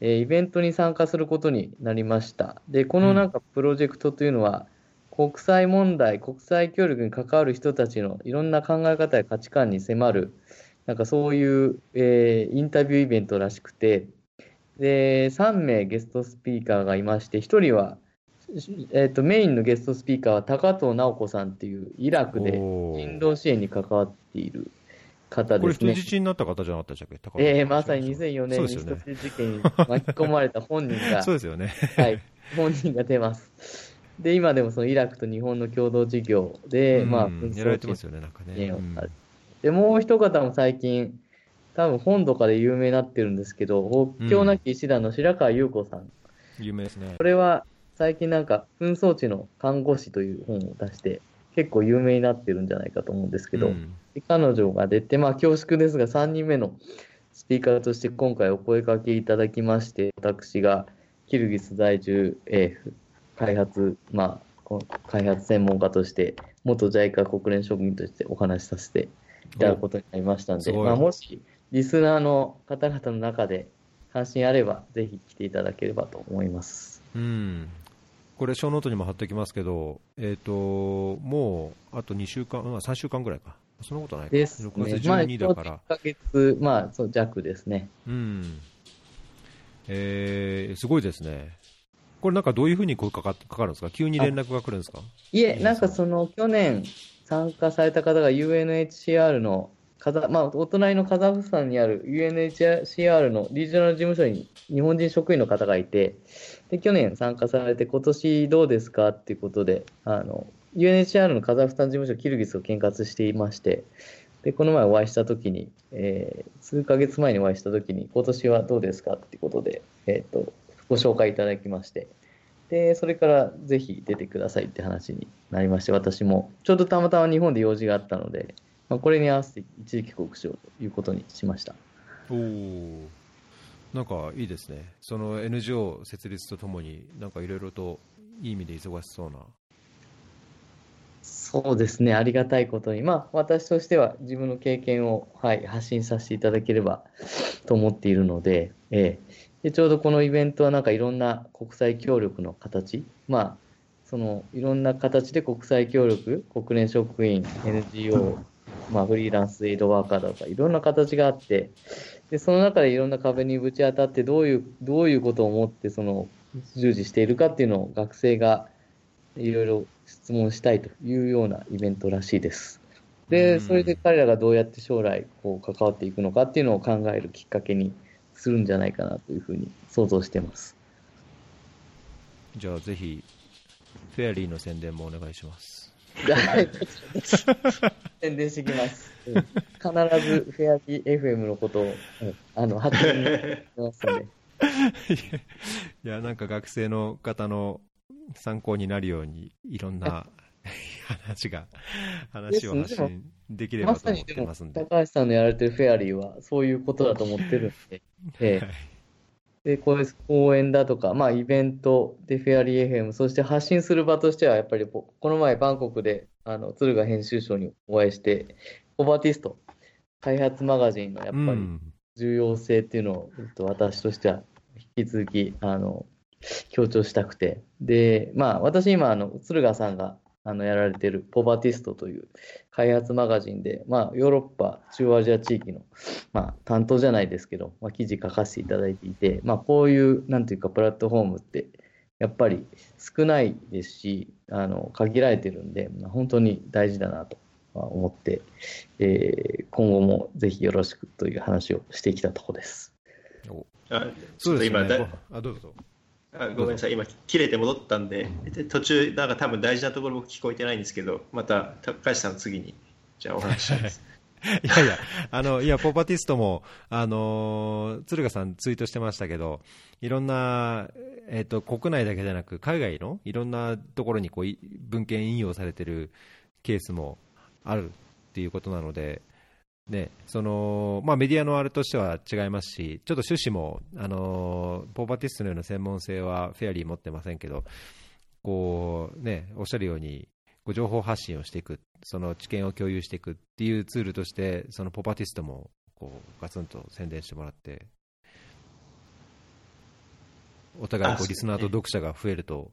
えーイベントに参加することになりました。で、このなんかプロジェクトというのは、国際問題、国際協力に関わる人たちのいろんな考え方や価値観に迫る、なんかそういう、えーインタビューイベントらしくて、で、3名ゲストスピーカーがいまして、1人は、えっとメインのゲストスピーカーは高藤直子さんっていうイラクで人道支援に関わっている方これですね。人質になった方じゃなかったでしたっけ？高橋えーまさに2004年に人質事件に巻き込まれた本人が そうですよね。はい、本人が出ます。で、今でもそのイラクと日本の共同事業で、まあ、うん紛争やられてますよね、なんかね。うんで、もう一方も最近、多分本とかで有名になってるんですけど、国境なき医師団の白川優子さん。有名ですねこ。れは最近なんか、紛争地の看護師という本を出して、結構有名になってるんじゃないかと思うんですけど、うんで彼女が出て、まあ恐縮ですが、3人目のスピーカーとして今回お声掛けいただきまして、私がキルギス在住、えー開発、まあ、こ開発専門家として、元 JICA 国連職員としてお話しさせていただくことになりましたので、まあ、もしリスナーの方々の中で関心あれば、ぜひ来ていただければと思います。うん。これ、小ノートにも貼っておきますけど、えーと、もうあと2週間、3週間ぐらいか、そんなことないか、ですね、6月12だから、まあ、1ヶ月、まあ、そう弱ですね。うん。えー、すごいですね。これなんかどういうふうに声かかかかるんですか？急に連絡が来るんですか？いえ、なんかその去年参加された方が UNHCR のカザ、まあ、お隣のカザフスタンにある UNHCR のリージョナル事務所に日本人職員の方がいて、で去年参加されて、今年どうですか？っていうことで、あの UNHCR のカザフスタン事務所、キルギスを見学していまして、でこの前お会いしたときに、えー、数ヶ月前にお会いしたときに、今年はどうですか？っていうことで、えーと、ご紹介いただきまして、でそれからぜひ出てくださいって話になりまして、私もちょうどたまたま日本で用事があったので、まあ、これに合わせて一時帰国しようということにしました。おなんかいいですね、その NGO 設立とともに、なんかいろいろといい意味で忙しそうな。そうですね、ありがたいことに、まあ、私としては自分の経験を、はい、発信させていただければと思っているので、えー、でちょうどこのイベントはなんかいろんな国際協力の形、まあ、そのいろんな形で国際協力、国連職員、NGO、まあ、フリーランスエイドワーカーだとか、いろんな形があって、でその中でいろんな壁にぶち当たって、どういうどういうことを思ってその従事しているかっていうのを学生がいろいろ質問したいというようなイベントらしいです。で、それで彼らがどうやって将来こう関わっていくのかっていうのを考えるきっかけにするんじゃないかなというふうに想像してます。じゃあぜひ、フェアリーの宣伝もお願いします。はい、宣伝してきます。必ずフェアリー FM のことを、あの、発信しますので。いや、なんか学生の方の参考になるように、いろんな話が、話を発信できればと思ってますんで。高橋さんのやられてるフェアリーは、そういうことだと思ってるんで。えはいで、こういう講演だとか、まあ、イベントでフェアリー FM、そして発信する場としては、やっぱりこの前、バンコクであの敦賀編集長にお会いして、ポバティスト、開発マガジンのやっぱり重要性っていうのを、うん、私としては引き続きあの強調したくて、で、まあ、私今、あの敦賀さんがあのやられているポバティストという開発マガジンで、まあ、ヨーロッパ、中央アジア地域の、まあ、担当じゃないですけど、まあ、記事書かせていただいていて、まあ、こういう、なんていうか、プラットフォームって、やっぱり少ないですし、あの限られてるんで、まあ、本当に大事だなと思って、えー、今後もぜひよろしくという話をしてきたところです。あそうですね。あどうぞあごめんなさい、今、切れて戻ったんで、途中、なんか多分大事なところ僕聞こえてないんですけど、また高橋さん、次に、じゃあお話します。いやいや、あの、いや、ポパティストも、あの、鶴賀さんツイートしてましたけど、いろんな、えっ、ー、と、国内だけじゃなく、海外のいろんなところにこう文献引用されてるケースもあるっていうことなので、ねそのまあ、メディアのあれとしては違いますし、ちょっと趣旨も、あのポーパティストのような専門性はフェアリー持ってませんけど、こうね、おっしゃるように、こう情報発信をしていく、その知見を共有していくっていうツールとして、そのポパティストもこうガツンと宣伝してもらって、お互いこうリスナーと読者が増えると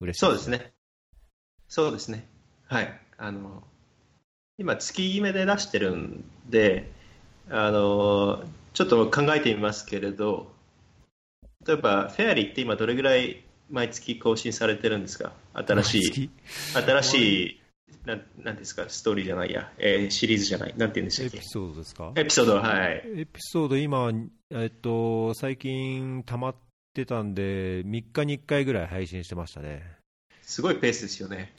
嬉しい、そうですね。そうですね。はい。あの今、月決めで出してるんで、あのちょっと考えてみますけれど、例えば、フェアリーって今、どれぐらい毎月更新されてるんですか？新しい、新しい、ななんですか、ストーリーじゃないや、えー、シリーズじゃない、なんて言うんでしたっけ？エピソードですか？エピソード、はい。エピソード、今、えっと、最近溜まってたんで、3日に1回ぐらい配信してましたね。すごいペースですよね。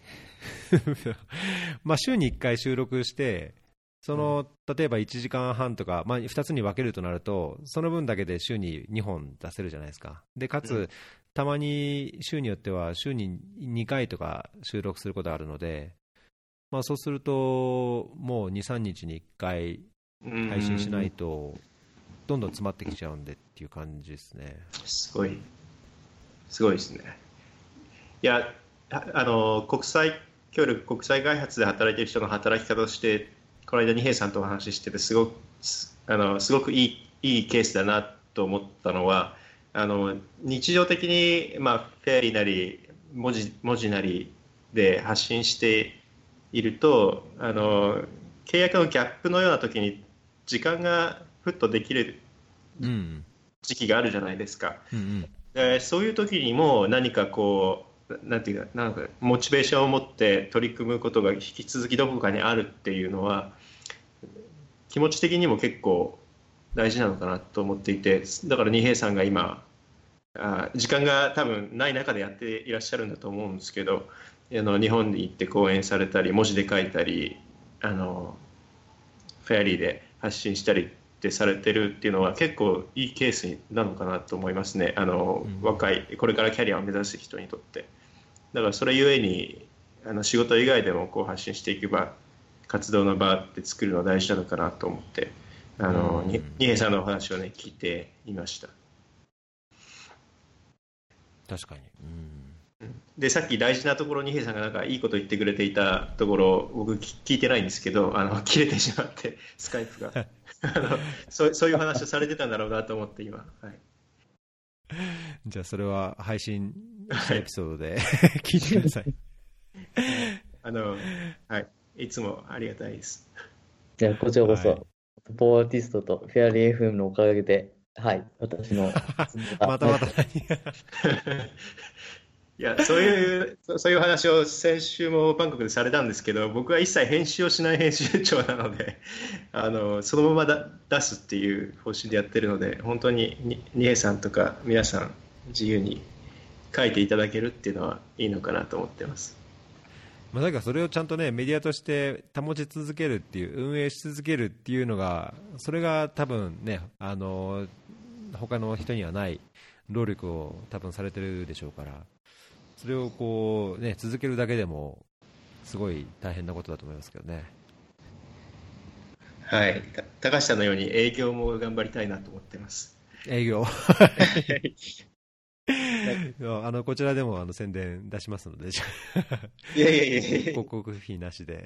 まあ週に1回収録して、その例えば1時間半とか、まあ、2つに分けるとなると、その分だけで週に2本出せるじゃないですか、でかつ、たまに週によっては週に2回とか収録することがあるので、まあ、そうすると、もう2、3日に1回配信しないと、どんどん詰まってきちゃうんでっていう感じですね。すごい、すごいですね。いや、あの国際協力国際開発で働いている人の働き方としてこの間二平さんとお話ししててすごくあのすごくいいいいケースだなと思ったのはあの日常的に、まあ、フェアリーなり文字文字なりで発信しているとあの契約のギャップのような時に時間がふっとできるうん時期があるじゃないですか。うんうんでそういう時にも何かこうなんていうかなんかモチベーションを持って取り組むことが引き続きどこかにあるっていうのは気持ち的にも結構大事なのかなと思っていてだから二平さんが今あ時間が多分ない中でやっていらっしゃるんだと思うんですけどあの日本に行って講演されたり文字で書いたりあのフェアリーで発信したりってされてるっていうのは結構いいケースなのかなと思いますね。あの、うん。若いこれからキャリアを目指す人にとってだからそれゆえにあの仕事以外でもこう発信していけば活動の場って作るのは大事なのかなと思ってあの、二平さんのお話をね聞いていました。確かに、うん、でさっき大事なところに平さんがなんかいいこと言ってくれていたところ僕聞聞いてないんですけどあの 切れてしまってスカイプが。あのそうそういう話をされてたんだろうなと思って今、はい、じゃあそれは配信エピソードで。聞いてください。あのはい。いつもありがたいです。じゃあ、こちらこそ、はい。ポーアーティストとフェアリー FM のおかげで、はい、私の。またまた。いやそういうそそういう話を先週もバンコクでされたんですけど僕は一切編集をしない編集長なのであのそのままだ出すっていう方針でやってるので本当にに二重さんとか皆さん自由に書いていただけるっていうのはいいのかなと思ってます。まあ、だからそれをちゃんとねメディアとして保ち続けるっていう運営し続けるっていうのがそれが多分ねあの他の人にはない労力を多分されてるでしょうからそれをこうね続けるだけでもすごい大変なことだと思いますけどねはい、た高橋さんのように営業も頑張りたいなと思ってます。営業 あのこちらでもあの宣伝出しますので。じゃいやいやいやいあや。広告費なしで。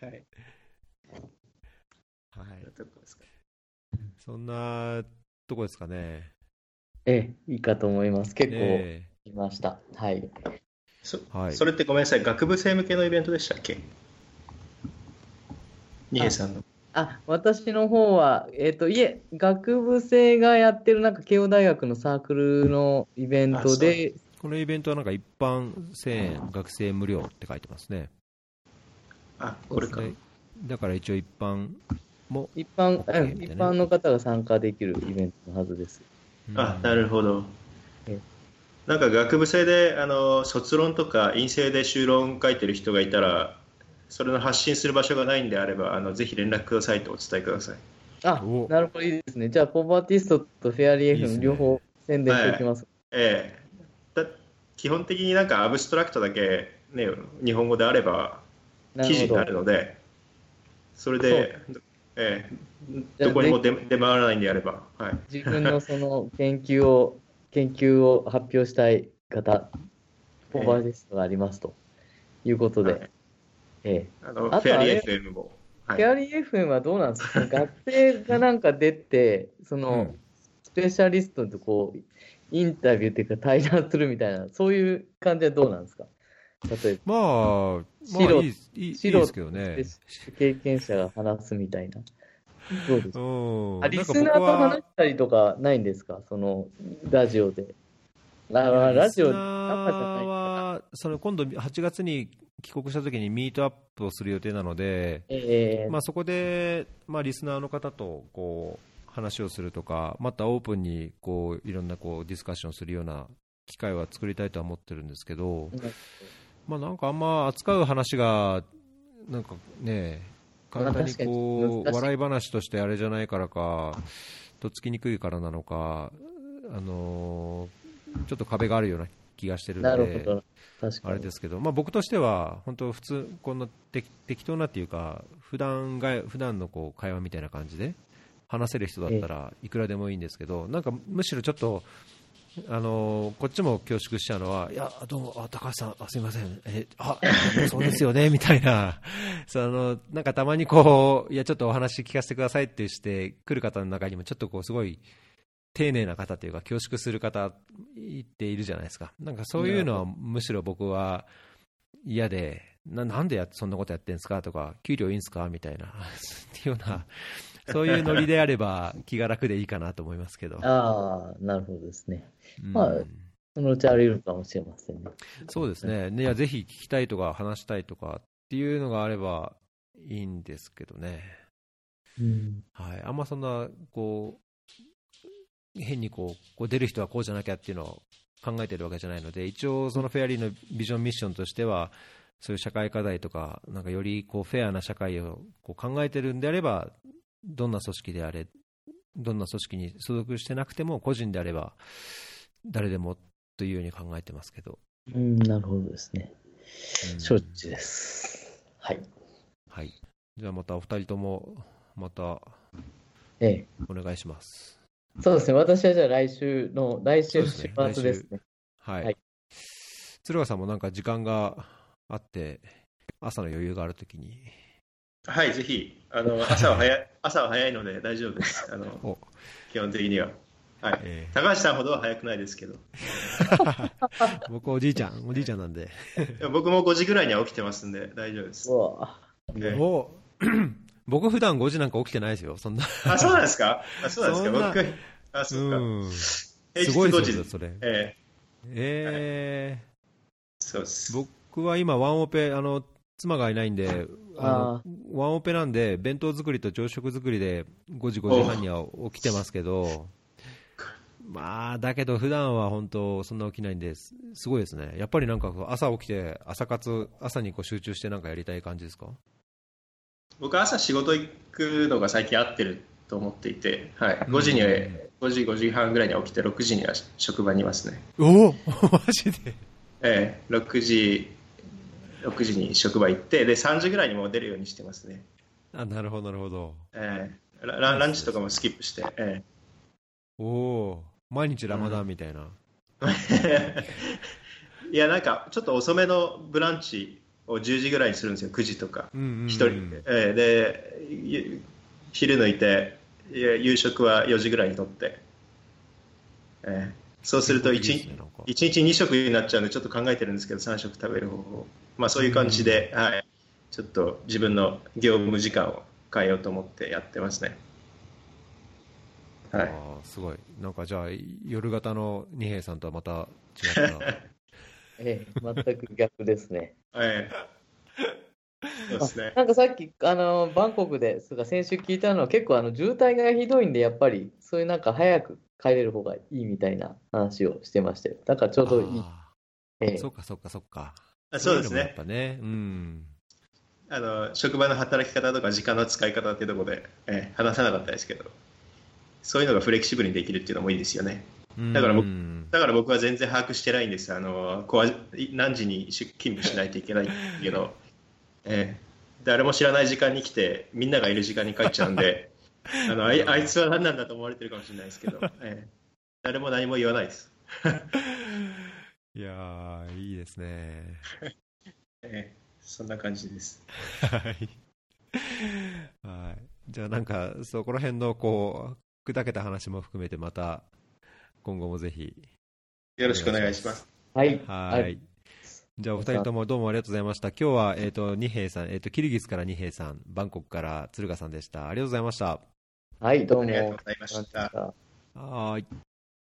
はい。はい。そんなとこですかね。ええ、いいかと思います。結構、えいました。はい。そはい。それってごめんなさい、学部生向けのイベントでしたっけ？二重さんの。あ、私の方は、えっと、いえ、学部生がやってる、なんか、慶応大学のサークルのイベントで、このイベントはなんか一般1000円、学生無料って書いてますね。あ、これか。でだから一応一般も、一般、うん OK みたい一な般の方が参加できるイベントのはずです。あ、なるほどえ。なんか学部生であの卒論とか院生で修論書いてる人がいたら、それの発信する場所がないんであれば、あのぜひ連絡くださいとお伝えください。あお、なるほど、いいですね。じゃあ、ポバーティストとフェアリーいいです FM ね。両方宣伝しておきます。ええ。だ基本的になんかアブストラクトだけ、ね、日本語であれば記事になる。ので、それで、ええ。じゃあどこにも出出回らないんであれば、はい、自分のその 研究を、研究を発表したい方、ポバーティストがありますということで、はいええ。あのあとあれ？フェアリー FM も。はいフェアリー FM はどうなんですか？学生がなんか出て、その、うんスペシャリストとこう、インタビューっていうか対談するみたいな、そういう感じはどうなんですか？例えば、まあ、まあいいいいですけどね。経験者が話すみたいな。どうですか？うんあリスナーと話したりとかないんですか？その、ラジオで。あラジオ、リスナ生じゃないーはその今度8月に帰国した時にミートアップをする予定なので、えーまあ、そこで、まあ、リスナーの方とこう話をするとか、またオープンにこういろんなこうディスカッションするような機会は作りたいとは思ってるんですけど、まあ、なんかあんま扱う話が、なんかね、まあ簡単にこう笑い話としてあれじゃないからか、とっつきにくいからなのか、あのーちょっと壁があるような気がしてるので。あれですけど、まあ、僕としては、本当、普通、こんな適適当なっていうか、普段が普段のこう会話みたいな感じで話せる人だったらいくらでもいいんですけど、なんかむしろちょっと、あのーこっちも恐縮しちゃうのは、いや、どうも、あ高橋さん、あすみません、えあそうですよね みたいな、そのなんかたまにこう、いや、ちょっとお話聞かせてくださいってして、来る方の中にも、ちょっとこう、すごい、丁寧な方というか、恐縮する方っているじゃないですか、なんかそういうのはむしろ僕は嫌で、ななんでやそんなことやってんですかとか、給料いいんですかみたいな、っていうような、そういうノリであれば気が楽でいいかなと思いますけど。ああ、なるほどですね。うんまあそのうちあり得るかもしれませんね。そうですね、ねいやぜひ聞きたいとか話したいとかっていうのがあればいいんですけどね、うん。はい、あんまそんなこう変にこうこう出る人はこうじゃなきゃっていうのを考えてるわけじゃないので、一応、そのフェアリーのビジョンミッションとしては、そういう社会課題とか、なんかよりこうフェアな社会をこう考えてるんであれば、どんな組織であれ、どんな組織に所属してなくても、個人であれば、誰でもというように考えてますけど。うん、なるほどですね。うん承知です。はい。はい。じゃあまたお二人とも、またええ。お願いします。そうですね。私はじゃあ来週の、来週そうですね週末ですね。はい。はい鶴川さんもなんか時間があって、朝の余裕があるときに、はい、ぜひ、あの 朝は早い朝は早いので大丈夫です、あのお基本的には。はい、え高橋さんほどは早くないですけど、ー 僕おじいちゃん、おじいちゃんなんで。僕も5時ぐらいには起きてますんで大丈夫です。うわええお僕普段5時なんか起きてないですよ、そんな。あ、そうなんですか？あ、そうなんですか？僕、あ、そうか。うん。すごい5時ですよ、それ。えええそうです。ー、僕は今、ワンオペ、あの、妻がいないんで、あのあワンオペなんで、弁当作りと朝食作りで5時、5時半には起きてますけど、まあ、だけど普段は本当、そんな起きないんです、すごいですね。やっぱりなんか朝起きて、朝活、朝にこう集中してなんかやりたい感じですか？僕朝仕事行くのが最近合ってると思っていて、はい、5時には、うん5時、5時半ぐらいに起きて、6時には職場にいますね。おお マジで？ええ6時、6時に職場行って、で、3時ぐらいにもう出るようにしてますね。あ、なるほど、なるほど。ええララランチとかもスキップして、えおお毎日ラマダンみたいな。え いや、なんか、ちょっと遅めのブランチを10時ぐらいにするんですよ、9時とか。うんうんうん一人、ええで、ゆ昼抜いて、夕食は4時ぐらいにとって、ええそうすると1いいです日ねなんか一日2食になっちゃうんで、ちょっと考えてるんですけど、3食食べる方法。まあそういう感じで、はい。ちょっと自分の業務時間を変えようと思ってやってますね。はい。あーすごい。なんかじゃあ、夜型の二平さんとはまた違った。ええ、全く逆ですね。ええそうですね。なんかさっき、あの、バンコクで、そうか、先週聞いたのは結構あの渋滞がひどいんで、やっぱりそういうなんか早く帰れる方がいいみたいな話をしてましたよ。だからちょうどいい。あええーそっかそっかそっか。あそうですいのもやっね。ぱね。うん。あの職場の働き方とか時間の使い方っていうところで、ええ話さなかったですけど、そういうのがフレキシブルにできるっていうのもいいですよね。だから僕うんだから僕は全然把握してないんです。あのこう何時に出勤務しないといけないっていうのを、ええ誰も知らない時間に来て、みんながいる時間に帰っちゃうんで、あのあいあいつは何なんだと思われてるかもしれないですけど、ええ誰も何も言わないです。いやー、いいですね。ええそんな感じです。はい。はい。じゃあなんか、そこら辺のこう、砕けた話も含めてまた、今後もぜひ。よろしくお願いします。はい。はい。じゃあお二人ともどうもありがとうございました。今日は、えっ、と、二平さん、えっ、と、キルギスから二平さん、バンコクから鶴賀さんでした。ありがとうございました。はい、どうも。ありがとうございました。はーい。